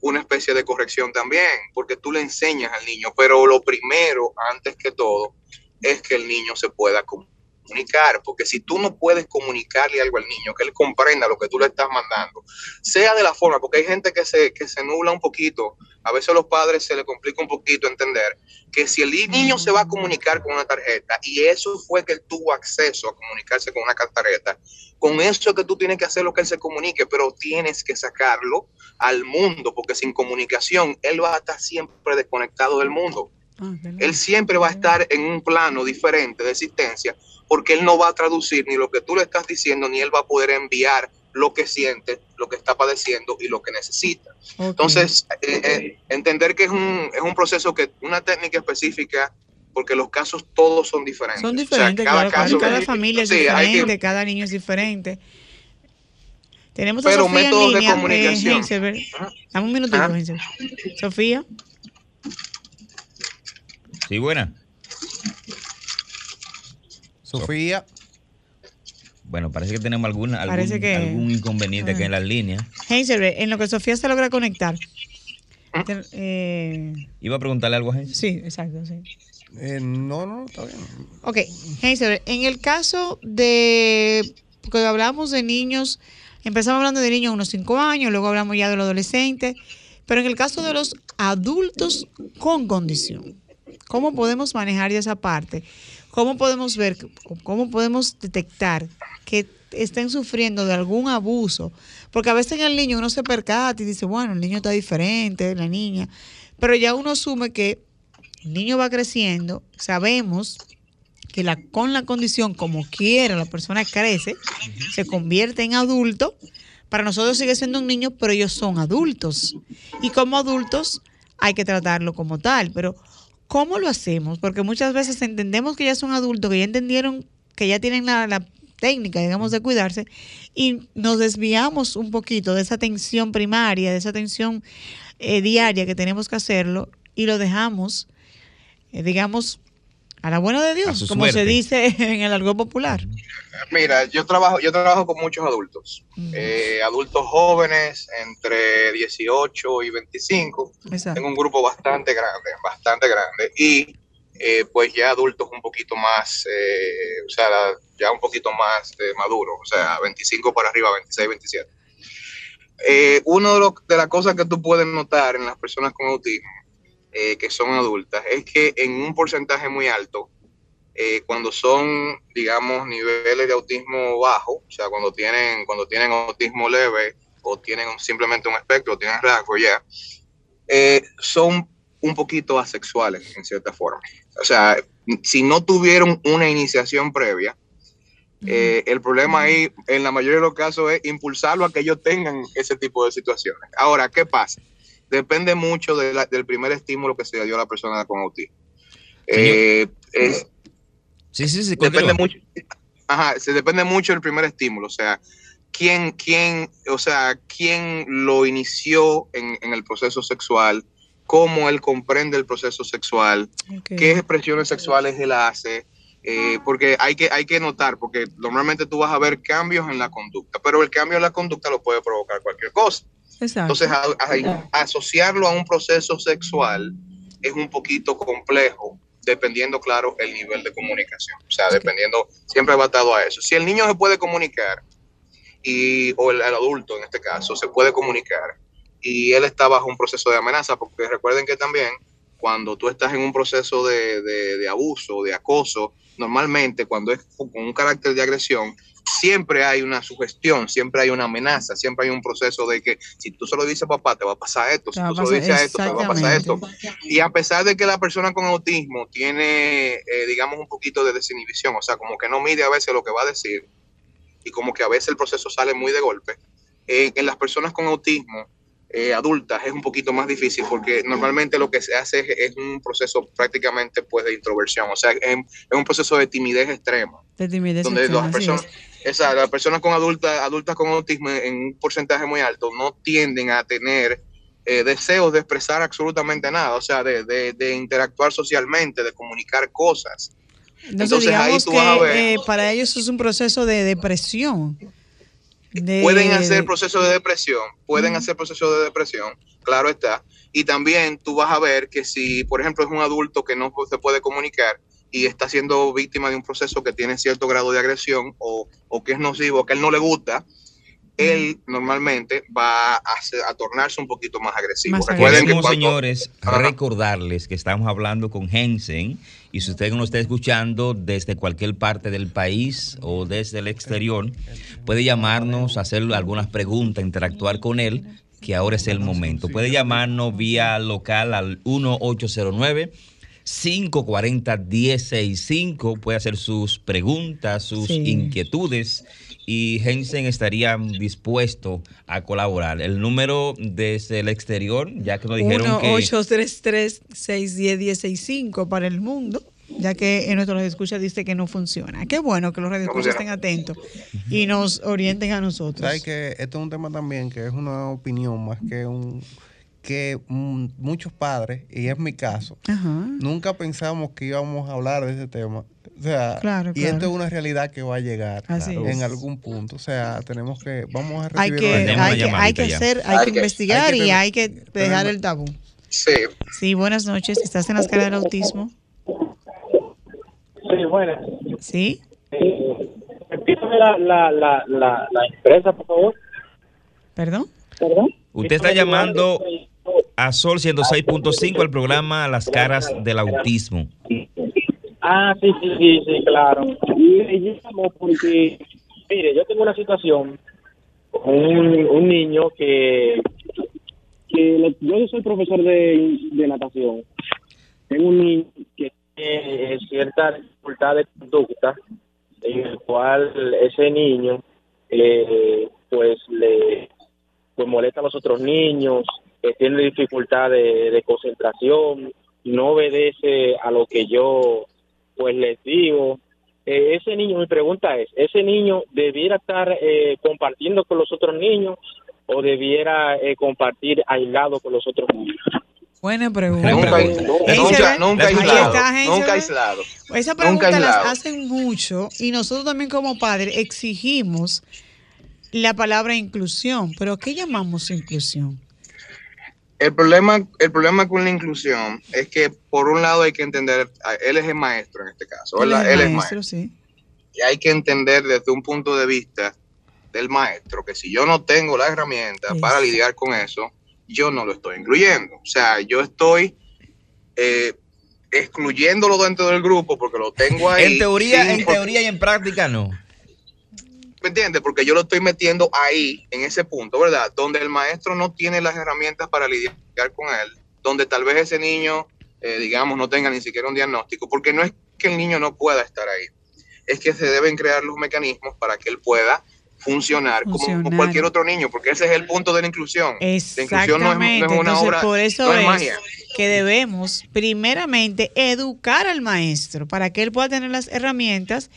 una especie de corrección también, porque tú le enseñas al niño, pero lo primero, antes que todo, es que el niño se pueda comunicar, porque si tú no puedes comunicarle algo al niño, que él comprenda lo que tú le estás mandando, sea de la forma, porque hay gente que se, que se nubla un poquito, a veces a los padres se le complica un poquito entender que si el niño se va a comunicar con una tarjeta y eso fue que él tuvo acceso a comunicarse con una tarjeta, con eso es que tú tienes que hacer lo que él se comunique, pero tienes que sacarlo al mundo, porque sin comunicación él va a estar siempre desconectado del mundo. Él siempre va a estar en un plano diferente de existencia, porque él no va a traducir ni lo que tú le estás diciendo, ni él va a poder enviar lo que siente, lo que está padeciendo y lo que necesita. Okay. Entonces, eh, eh, entender que es un, es un proceso que una técnica específica, porque los casos todos son diferentes. Son diferentes, o sea, cada, claro, caso, cada familia es sí, diferente, que, cada niño es diferente. Tenemos a pero Sofía métodos en línea, de comunicación. Eh, Heinzelberg. Dame un minutito, Ah. Sofía. Sí, buena. Sofía. Bueno, parece que tenemos alguna, algún, Parece que- algún inconveniente aquí en las líneas. Heinzelberg, en lo que Sofía se logra conectar. Te- eh, Iba a preguntarle algo a gente. sí, exacto, sí. Eh, no, no, está bien. Ok, Heinzelberg, en el caso de, porque hablamos de niños, empezamos hablando de niños de unos 5 años, luego hablamos ya de los adolescentes, pero en el caso de los adultos con condición, ¿cómo podemos manejar ya esa parte? ¿Cómo podemos ver, cómo podemos detectar que estén sufriendo de algún abuso? Porque a veces en el niño uno se percata y dice, bueno, el niño está diferente, la niña, pero ya uno asume que el niño va creciendo, sabemos que la, con la condición, como quiera, la persona crece, se convierte en adulto. Para nosotros sigue siendo un niño, pero ellos son adultos. Y como adultos hay que tratarlo como tal. Pero, ¿cómo lo hacemos? Porque muchas veces entendemos que ya son adultos, que ya entendieron, que ya tienen la, la técnica, digamos, de cuidarse, y nos desviamos un poquito de esa atención primaria, de esa atención eh, diaria que tenemos que hacerlo, y lo dejamos, eh, digamos, a la buena de Dios, como se dice <laughs> en el argot popular. Mira, yo trabajo, yo trabajo con muchos adultos, Mm. eh, adultos jóvenes entre 18 y 25. Exacto. Tengo un grupo bastante grande, bastante grande, y eh, pues ya adultos un poquito más, eh, o sea, ya un poquito más eh, maduros, o sea, 25 para arriba, 26, 27. Eh, uno de, los- de las cosas que tú puedes notar en las personas con autismo, eh, que son adultas, es que en un porcentaje muy alto, eh, cuando son, digamos, niveles de autismo bajo, o sea, cuando tienen, cuando tienen autismo leve o tienen simplemente un espectro, o tienen rasgo ya, eh, son un poquito asexuales en cierta forma. O sea, si no tuvieron una iniciación previa, eh, el problema ahí, en la mayoría de los casos, es impulsarlo a que ellos tengan ese tipo de situaciones. Ahora, ¿qué pasa? Depende mucho de la- del primer estímulo que se le dio a la persona con autismo. Eh, es- Sí, sí, sí. depende mucho, ajá, se depende mucho del primer estímulo, o sea, quién, quién, o sea, quién lo inició en, en el proceso sexual, cómo él comprende el proceso sexual, qué expresiones sexuales él hace, eh, porque hay que, hay que notar, porque normalmente tú vas a ver cambios en la conducta, pero el cambio en la conducta lo puede provocar cualquier cosa. Exacto. Entonces, a- a- asociarlo a un proceso sexual es un poquito complejo, dependiendo, claro, el nivel de comunicación. O sea, dependiendo, siempre va atado a eso. Si el niño se puede comunicar, y, o el, el adulto en este caso, se puede comunicar, y él está bajo un proceso de amenaza, porque recuerden que también cuando tú estás en un proceso de, de, de abuso, de acoso, normalmente cuando es con un carácter de agresión, siempre hay una sugestión, siempre hay una amenaza, siempre hay un proceso de que si tú se lo dices a papá, te va a pasar esto, si tú se lo dices a esto, te va a pasar esto. Y a pesar de que la persona con autismo tiene, eh, digamos, un poquito de desinhibición, o sea, como que no mide a veces lo que va a decir y como que a veces el proceso sale muy de golpe, eh, en las personas con autismo eh, adultas es un poquito más difícil porque normalmente lo que se hace es, es un proceso prácticamente pues de introversión, o sea, es, es un proceso de timidez extrema De timidez donde extrema, las personas. Esa, las personas con adultas, adultas con autismo en un porcentaje muy alto no tienden a tener eh, deseos de expresar absolutamente nada, o sea, de, de- de interactuar socialmente, de comunicar cosas. Entonces, Entonces, ahí tú vas a que ver- eh, para ellos es un proceso de depresión. De- Pueden hacer procesos de depresión, pueden hacer procesos de depresión, claro está. Y también tú vas a ver que si, por ejemplo, es un adulto que no se puede comunicar y está siendo víctima de un proceso que tiene cierto grado de agresión o, o que es nocivo, que a él no le gusta, él normalmente va a, tornarse un poquito más agresivo. Más Recuerden que Queremos, cuando- señores, recordarles que estamos hablando con Hensen y si usted nos está escuchando desde cualquier parte del país o desde el exterior, puede llamarnos, hacer algunas preguntas, interactuar con él, que ahora es el momento. Puede llamarnos vía local al 1809. 540-1065 puede hacer sus preguntas, sus Sí. inquietudes y Hensen estaría dispuesto a colaborar. El número desde el exterior, ya que nos dijeron que 1-833-610-1065 para el mundo, ya que en nuestros escucha dice que no funciona. Qué bueno que los radioescuchas estén atentos y nos orienten a nosotros. Sabes que esto es un tema también que es una opinión más que un que mm, muchos padres y es mi caso Ajá. nunca pensamos que íbamos a hablar de ese tema o sea Claro, y claro. esto es una realidad que va a llegar Así en es. algún punto o sea tenemos que vamos a Hay recibir que, hay que, hay que hacer, hay, que investigar hay que y hay que dejar el tabú. Sí. Sí, buenas noches. ¿Estás en la escala del autismo? Sí, bueno. Sí. Repítame la, la, la, la, la empresa, por favor. ¿Perdón? ¿Perdón? usted está llamando a Sol 106.5 al programa Las Caras del Autismo. Ah, sí, sí, sí, claro. Y mire, yo tengo una situación con un, niño que, que yo soy profesor de, de natación. Tengo un niño que tiene cierta dificultad de conducta, en el cual ese niño, eh, pues, le pues molesta a los otros niños, que tiene dificultad de, de concentración, no obedece a lo que yo pues les digo. Eh, ese niño, mi pregunta es, ¿ese niño debiera estar eh, compartiendo con los otros niños o debiera eh, compartir aislado con los otros niños? Buena pregunta. Nunca, nunca, nunca aislado. está. Nunca aislado. Esa Nunca pregunta las aislado. hacen mucho y nosotros también como padres exigimos la palabra inclusión. ¿Pero qué llamamos inclusión? El problema, el problema con la inclusión es que por un lado hay que entender, él es el maestro en este caso, ¿verdad? Él Él es es maestro, maestro. sí. Y hay que entender desde un punto de vista del maestro que si yo no tengo la herramienta para lidiar con eso, yo no lo estoy incluyendo. O sea, yo estoy eh, excluyéndolo dentro del grupo porque lo tengo ahí. En teoría, en teoría y en práctica no. ¿Me entiendes? Porque yo lo estoy metiendo ahí, en ese punto, ¿verdad? Donde el maestro no tiene las herramientas para lidiar con él, donde tal vez ese niño, eh, digamos, no tenga ni siquiera un diagnóstico, porque no es que el niño no pueda estar ahí, es que se deben crear los mecanismos para que él pueda funcionar, como- cualquier otro niño, porque ese es el punto de la inclusión. La inclusión no es, no Exactamente. es una Entonces, obra, por eso no es es magia. que debemos primeramente educar al maestro para que él pueda tener las herramientas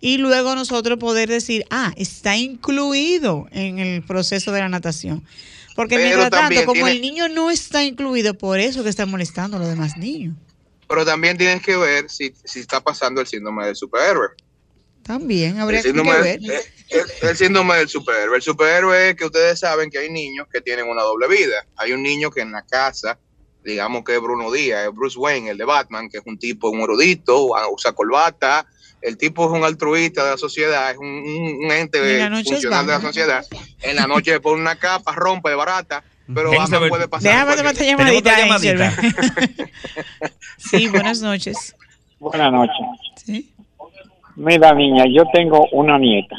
y luego nosotros poder decir, ah, está incluido en el proceso de la natación. Porque Pero mientras tanto, como tiene- el niño no está incluido, por eso que está molestando a los demás niños. Pero también tienes que ver si, si está pasando el síndrome del superhéroe. También habría que ver. eh, el- el síndrome del superhéroe. El superhéroe es que ustedes saben que hay niños que tienen una doble vida. Hay un niño que en la casa, digamos que es Bruno Díaz, es Bruce Wayne, el de Batman, que es un tipo, un erudito, usa corbata. El tipo es un altruista de la sociedad, es un, un- un ente funcional de la sociedad. En la noche pone una capa, rompe de barata. Pero ambas puede pasar. Déjame tomar esta llamadita. Henselberg. <laughs> sí, buenas noches. Buenas noches. Sí. Mira, niña, yo tengo una nieta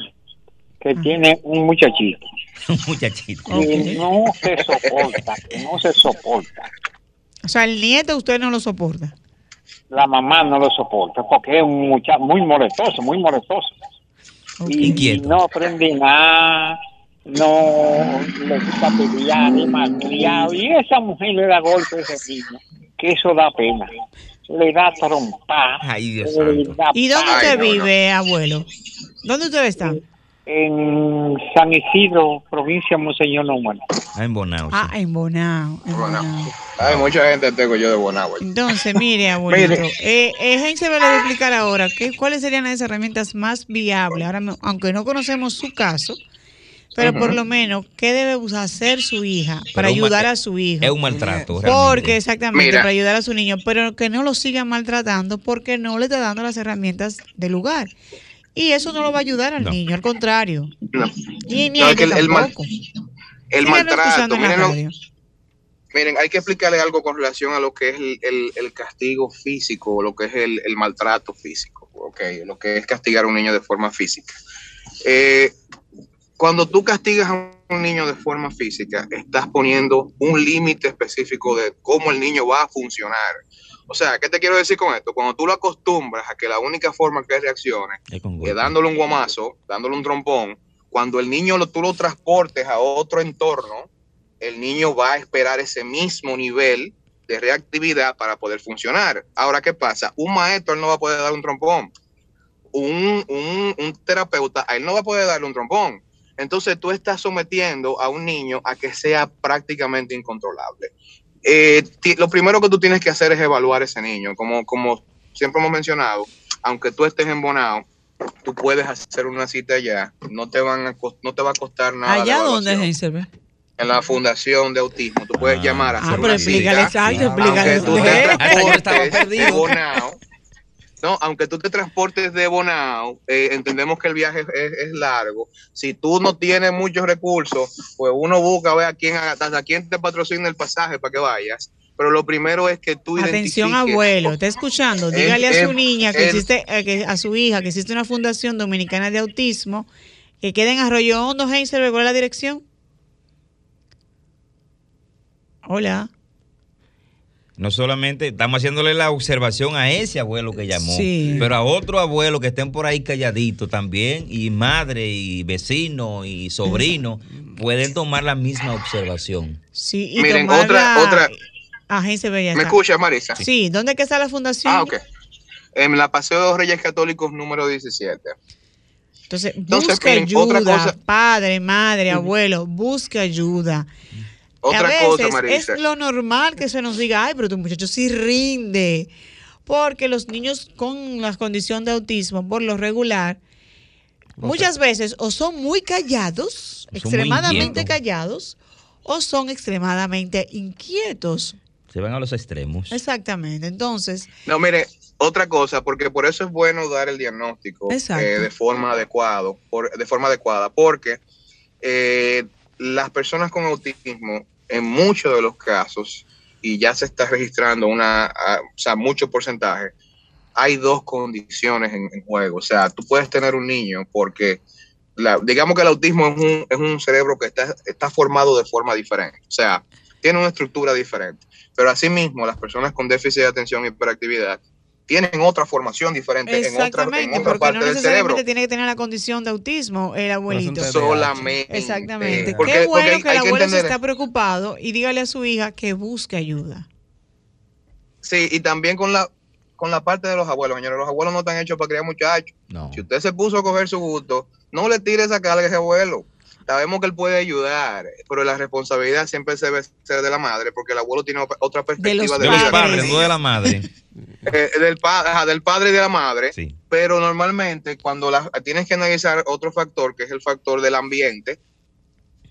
que tiene un muchachito Un muchachito. y no se soporta, que no se soporta. O sea, el nieto usted no lo soporta. La mamá no lo soporta porque es un muchacho muy molestoso, muy molestoso. Y, Inquieto. y no aprende nada, no le gusta pelear ni malcriado. Y esa mujer le da golpe a ese niño, que eso da pena. Le da trompa. Ay, Dios le santo. da ¿Y dónde usted vive, abuelo? ¿Dónde usted está? En San Isidro, provincia de Monseñor Número. Ah, en Bonao. sí. Ah, en Bonao. en Bonao. Bonao. Hay mucha gente tengo yo de Bonagua. Entonces, mire, <laughs> abuelito, eh, eh, Heinz me le va a explicar ahora qué, cuáles serían las herramientas más viables. Ahora, me- aunque no conocemos su caso, pero por lo menos, ¿qué debe hacer su hija para Pero ayudar a su hijo? Es un maltrato. Porque exactamente, Mira. para ayudar a su niño, pero que no lo siga maltratando porque no le está dando las herramientas del lugar. Y eso no lo va a ayudar al No. niño, al contrario. No. Y ni No, a es que ella el- el mal- tampoco. El Síganlo maltrato, miren, miren, hay que explicarle algo con relación a lo que es el, el- el castigo físico, lo que es el, el maltrato físico, okay, lo que es castigar a un niño de forma física. Eh, cuando tú castigas a un niño de forma física, estás poniendo un límite específico de cómo el niño va a funcionar. O sea, ¿qué te quiero decir con esto? Cuando tú lo acostumbras a que la única forma que reaccione Es dándole un guamazo, dándole un trompón, cuando el niño lo, tú lo transportes a otro entorno, el niño va a esperar ese mismo nivel de reactividad para poder funcionar. Ahora, ¿qué pasa? Un maestro él no va a poder dar un trompón. Un, un- un terapeuta a él no va a poder darle un trompón. Entonces tú estás sometiendo a un niño a que sea prácticamente incontrolable. Eh, lo primero que tú tienes que hacer es evaluar ese niño. Como, como siempre hemos mencionado, aunque tú estés en Bonao, tú puedes hacer una cita allá, no te van a no te va a costar nada. ¿Allá dónde es? En la Fundación de Autismo, tú puedes Ah. llamar a Ah, hacer pero una explícale cita. exacto, explícale. Aunque tú <laughs> no, aunque tú te transportes de Bonao, eh, entendemos que el viaje es, es largo. Si tú no tienes muchos recursos, pues uno busca a ver a quién, a, a quién te patrocina el pasaje para que vayas. Pero lo primero es que tú Atención, abuelo, está escuchando. Es- Dígale a su niña que existe, eh, a su hija que existe una fundación dominicana de autismo que queda en Arroyo Hondo, Heinzelberg. ¿Cuál es la dirección? Hola. No solamente estamos haciéndole la observación a ese abuelo que llamó, Sí. pero a otro abuelo que estén por ahí calladitos también, y madre, y vecino, y sobrino, pueden tomar la misma observación. Sí, y Miren, tomar otra- la- otra- Heinzelberg ya ¿Me escucha, Marisa? Sí, ¿dónde que está la fundación? Ah, ok. En la Paseo de los Reyes Católicos número 17. Entonces, Entonces, busca miren, ayuda, otra cosa- padre, madre, abuelo, busca ayuda. Otra a veces cosa, Marisa. es lo normal que se nos diga, ay, pero tu muchacho sí rinde. Porque los niños con la condición de autismo, por lo regular, muchas veces o son muy callados, Son extremadamente callados, o son extremadamente inquietos. Se van a los extremos. Exactamente. Entonces, No, mire, otra cosa, porque por eso es bueno dar el diagnóstico eh, de forma adecuado, por, de forma adecuada, porque eh, las personas con autismo, en muchos de los casos, y ya se está registrando una, o sea, mucho porcentaje, hay dos condiciones en, juego. O sea, tú puedes tener un niño porque, digamos que el autismo es un, es un cerebro que está, está formado de forma diferente. O sea, tiene una estructura diferente. Pero asimismo, las personas con déficit de atención y hiperactividad tienen otra formación diferente en otra, en exactamente, otra porque parte no del necesariamente cerebro. tiene que tener la condición de autismo el abuelito. Solamente. Exactamente. Porque- Qué porque bueno hay- que el que abuelo se está preocupado y dígale a su hija que busque ayuda. Sí, y también con la con la parte de los abuelos, señores. Los abuelos no están hechos para criar muchachos. No. Si usted se puso a coger su gusto, no le tire esa carga a ese abuelo. Sabemos que él puede ayudar, pero la responsabilidad siempre se debe ser de la madre, porque el abuelo tiene otra- perspectiva De de, los vida. padres, no de la madre. <laughs> Eh, del, pa- ajá, del padre y de la madre. Sí. Pero normalmente cuando la, tienes que analizar otro factor, que es el factor del ambiente,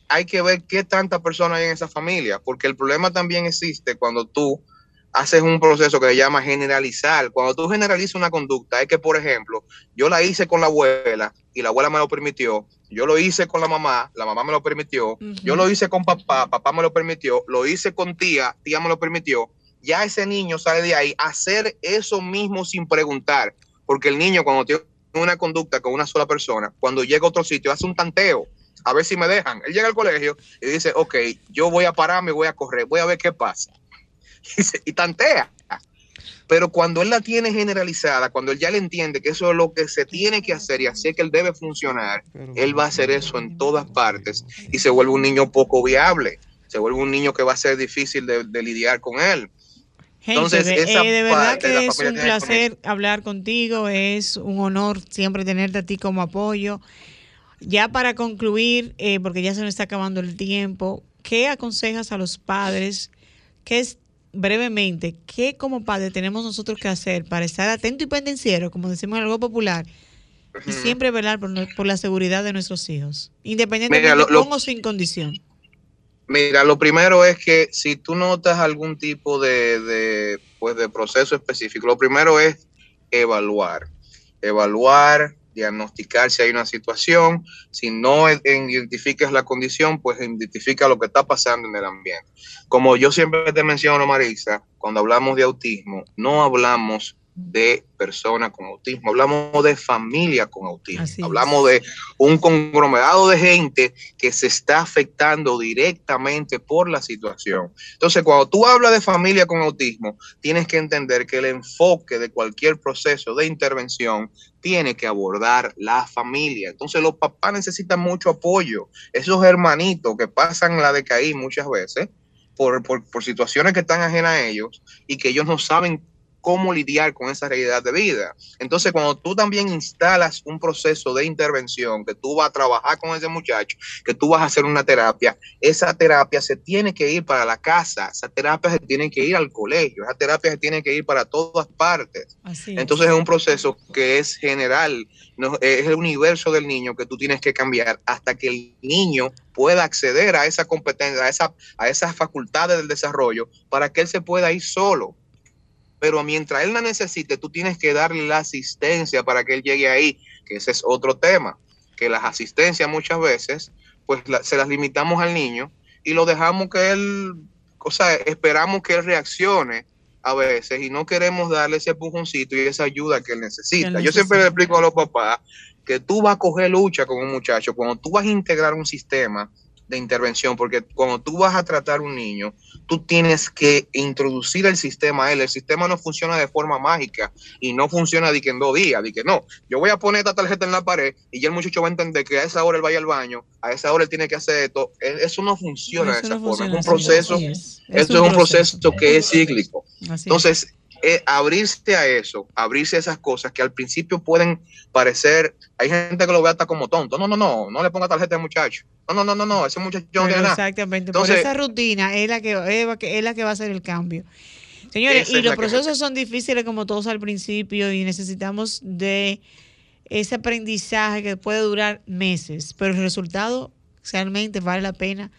hay que ver qué tanta persona hay en esa familia, porque el problema también existe cuando tú haces un proceso que se llama generalizar. Cuando tú generalizas una conducta, es que, por ejemplo, yo la hice con la abuela y la abuela me lo permitió, Yo lo hice con la mamá, la mamá me lo permitió. Yo lo hice con papá, papá me lo permitió. Lo hice con tía, tía me lo permitió. Ya ese niño sale de ahí a hacer eso mismo sin preguntar. Porque el niño cuando tiene una conducta con una sola persona, cuando llega a otro sitio, hace un tanteo. A ver si me dejan. Él llega al colegio y dice, ok, yo voy a pararme, voy a correr, voy a ver qué pasa. <laughs> Y, se- y tantea. Pero cuando él la tiene generalizada, cuando él ya le entiende que eso es lo que se tiene que hacer y así es que él debe funcionar, él va a hacer eso en todas partes y se vuelve un niño poco viable, se vuelve un niño que va a ser difícil de, de lidiar con él. Entonces, esa eh, de verdad parte de la que es un placer hablar contigo, es un honor siempre tenerte a ti como apoyo. Ya para concluir, eh, porque ya se nos está acabando el tiempo, ¿qué aconsejas a los padres? ¿Qué es brevemente, qué como padres tenemos nosotros que hacer para estar atento y pendenciero, como decimos en algo popular, y siempre velar por, no- por la seguridad de nuestros hijos, independientemente lo- con o sin condición? Mira, lo primero es que si tú notas algún tipo de, de, pues de proceso específico, lo primero es evaluar. Evaluar, diagnosticar si hay una situación. Si no identificas la condición, pues identifica lo que está pasando en el ambiente. Como yo siempre te menciono, Marisa, cuando hablamos de autismo, no hablamos de personas con autismo, hablamos de familia con autismo, Así es. hablamos de un conglomerado de gente que se está afectando directamente por la situación. Entonces, cuando tú hablas de familia con autismo, tienes que entender que el enfoque de cualquier proceso de intervención tiene que abordar la familia. Entonces, los papás necesitan mucho apoyo. Esos hermanitos que pasan la de caí muchas veces por, por, por situaciones que están ajenas a ellos y que ellos no saben cómo lidiar con esa realidad de vida. Entonces, cuando tú también instalas un proceso de intervención, que tú vas a trabajar con ese muchacho, que tú vas a hacer una terapia, esa terapia se tiene que ir para la casa, esa terapia se tiene que ir al colegio, esa terapia se tiene que ir para todas partes. Así es. Entonces es un proceso que es general, no, es el universo del niño que tú tienes que cambiar hasta que el niño pueda acceder a esa competencia, a, esa, a esas facultades del desarrollo para que él se pueda ir solo. Pero mientras él la necesite, tú tienes que darle la asistencia para que él llegue ahí, que ese es otro tema, que las asistencias muchas veces, pues la- se las limitamos al niño y lo dejamos que él, o sea, esperamos que él reaccione a veces y no queremos darle ese empujoncito y esa ayuda que él necesita. Que Yo siempre necesita. le explico a los papás que tú vas a coger lucha con un muchacho cuando tú vas a integrar un sistema de intervención, porque cuando tú vas a tratar un niño, tú tienes que introducir el sistema a él. El sistema no funciona de forma mágica y no funciona de que en dos días, de que no, yo voy a poner esta tarjeta en la pared y ya el muchacho va a entender que a esa hora él vaya al baño, a esa hora él tiene que hacer esto. E- Eso no funciona Eso de esa no forma, funciona es un proceso, es. Es esto un es un proceso, proceso. que es cíclico. Así. Entonces, eh, abrirse a eso, abrirse a esas cosas que al principio pueden parecer, hay gente que lo ve hasta como tonto. No, no, no, no le ponga tarjeta al muchacho. No, no, no, no, no, ese muchacho no tiene nada. exactamente, Entonces- por esa rutina es la que es la que, va a hacer el cambio. Señores, y los procesos son difíciles como todos al principio y necesitamos de ese aprendizaje que puede durar meses, pero el resultado realmente vale la pena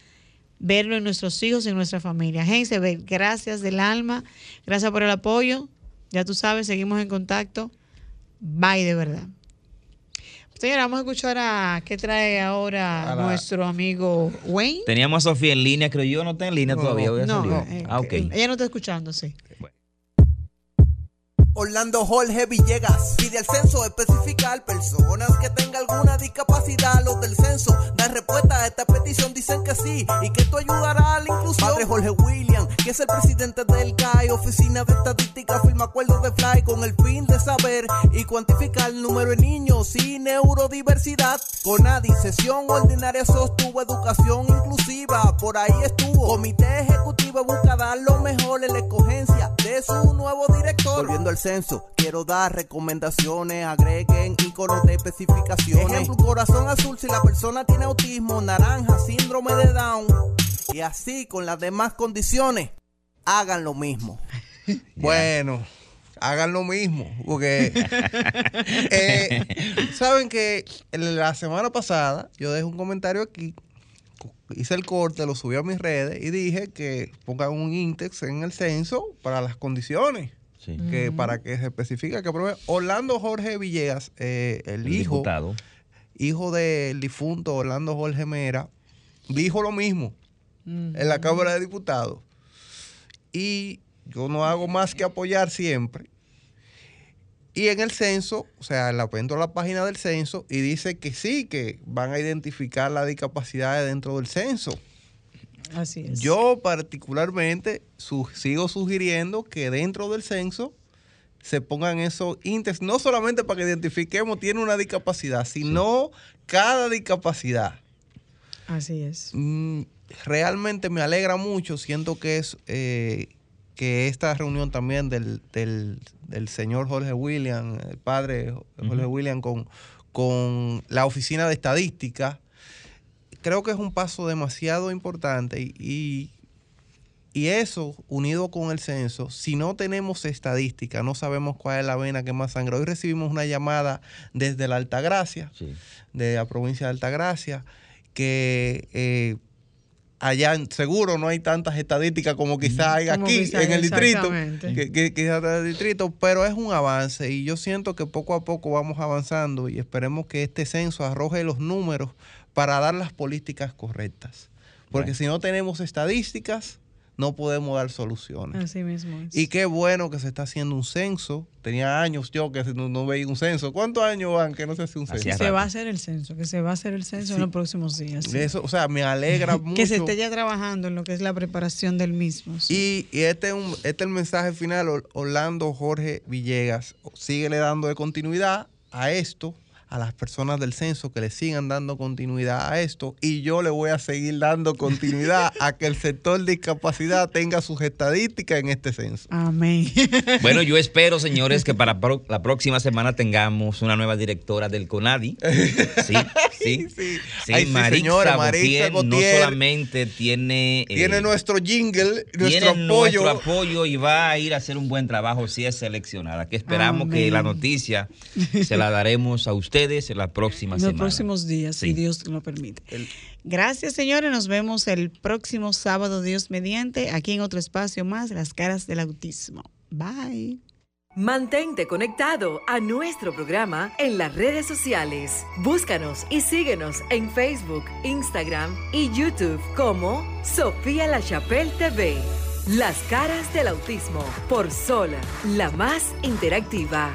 verlo en nuestros hijos y en nuestra familia. Hensebel, gracias del alma, gracias por el apoyo. Ya tú sabes, seguimos en contacto. Bye de verdad. Señora, vamos a escuchar a qué trae ahora la- nuestro amigo Wayne. Teníamos a Sofía en línea, creo yo. No está en línea todavía. voy a No, salir. eh, ah, ok. ella no está escuchando, sí. Orlando Jorge Villegas pide al censo especificar personas que tengan alguna discapacidad. Los del censo dan respuesta a esta petición, dicen que sí y que esto ayudará a la inclusión. Padre Jorge William, que es el presidente del CAI, Oficina de Estadística, firma acuerdos de FLY con el fin de saber y cuantificar el número de niños y neurodiversidad. Con ADI, sesión ordinaria sostuvo educación inclusiva, por ahí estuvo. Comité ejecutivo busca dar lo mejor en la de su nuevo director. Volviendo al censo, quiero dar recomendaciones, agreguen iconos de especificaciones. Ejemplo, corazón azul si la persona tiene autismo, naranja, síndrome de Down. Y así con las demás condiciones, hagan lo mismo. <laughs> Bueno, hagan lo mismo, porque <laughs> eh, saben que la semana pasada yo dejé un comentario aquí, hice el corte, lo subí a mis redes y dije que pongan un índice en el censo para las condiciones. Que para que se especifique que apruebe Orlando Jorge Villegas, eh, el, El hijo diputado. hijo del difunto Orlando Jorge Mera, dijo lo mismo en la Cámara de Diputados. Y yo no hago más que apoyar siempre. Y en el censo, o sea, la entro a la página del censo y dice que sí, que van a identificar las discapacidades dentro del censo. Así es. Yo particularmente su- sigo sugiriendo que dentro del censo se pongan esos índices, no solamente para que identifiquemos tiene una discapacidad, sino cada discapacidad. Así es. Mm, realmente me alegra mucho, siento que es eh, que esta reunión también del, del- del señor Jorge William, el padre Jorge William con, con la oficina de estadística, creo que es un paso demasiado importante y, y, y eso unido con el censo, si no tenemos estadística, no sabemos cuál es la vena que más sangra. Hoy recibimos una llamada desde la Altagracia, de la provincia de Altagracia, que eh, allá seguro no hay tantas estadísticas como quizá hay Como aquí quizá, en el distrito, que, que- quizá en el distrito, pero es un avance y yo siento que poco a poco vamos avanzando y esperemos que este censo arroje los números para dar las políticas correctas. Porque si no tenemos estadísticas, no podemos dar soluciones. Así mismo es. Y qué bueno que se está haciendo un censo. Tenía años yo que no, no veía un censo. ¿Cuántos años van que no se hace un censo? se va a hacer el censo, que se va a hacer el censo en los próximos días. sí. Eso, o sea, me alegra <laughs> mucho. Que se esté ya trabajando en lo que es la preparación del mismo. sí. Y, y este, es un- este es el mensaje final. Or- Orlando Jorge Villegas, síguele dando de continuidad a esto, a las personas del censo que le sigan dando continuidad a esto. Y yo le voy a seguir dando continuidad a que el sector discapacidad tenga sus estadísticas en este censo. Amén. <laughs> Bueno, yo espero, señores, que para la próxima semana tengamos una nueva directora del CONADI. Sí, <laughs> sí. Sí, Ay, sí, Marixa señora, Marixa Gautier no solamente tiene... eh, Tiene nuestro jingle, nuestro tiene apoyo. nuestro apoyo y va a ir a hacer un buen trabajo si es seleccionada. Que esperamos que la noticia se la daremos a ustedes en la próxima En los semana. próximos días, si. Dios lo permite. Gracias, señores. Nos vemos el próximo sábado, Dios mediante, aquí en otro espacio más, Las Caras del Autismo. Bye. Mantente conectado a nuestro programa en las redes sociales. Búscanos y síguenos en Facebook, Instagram y YouTube como Sofía La Chapelle TV. Las caras del autismo por Sol, la más interactiva.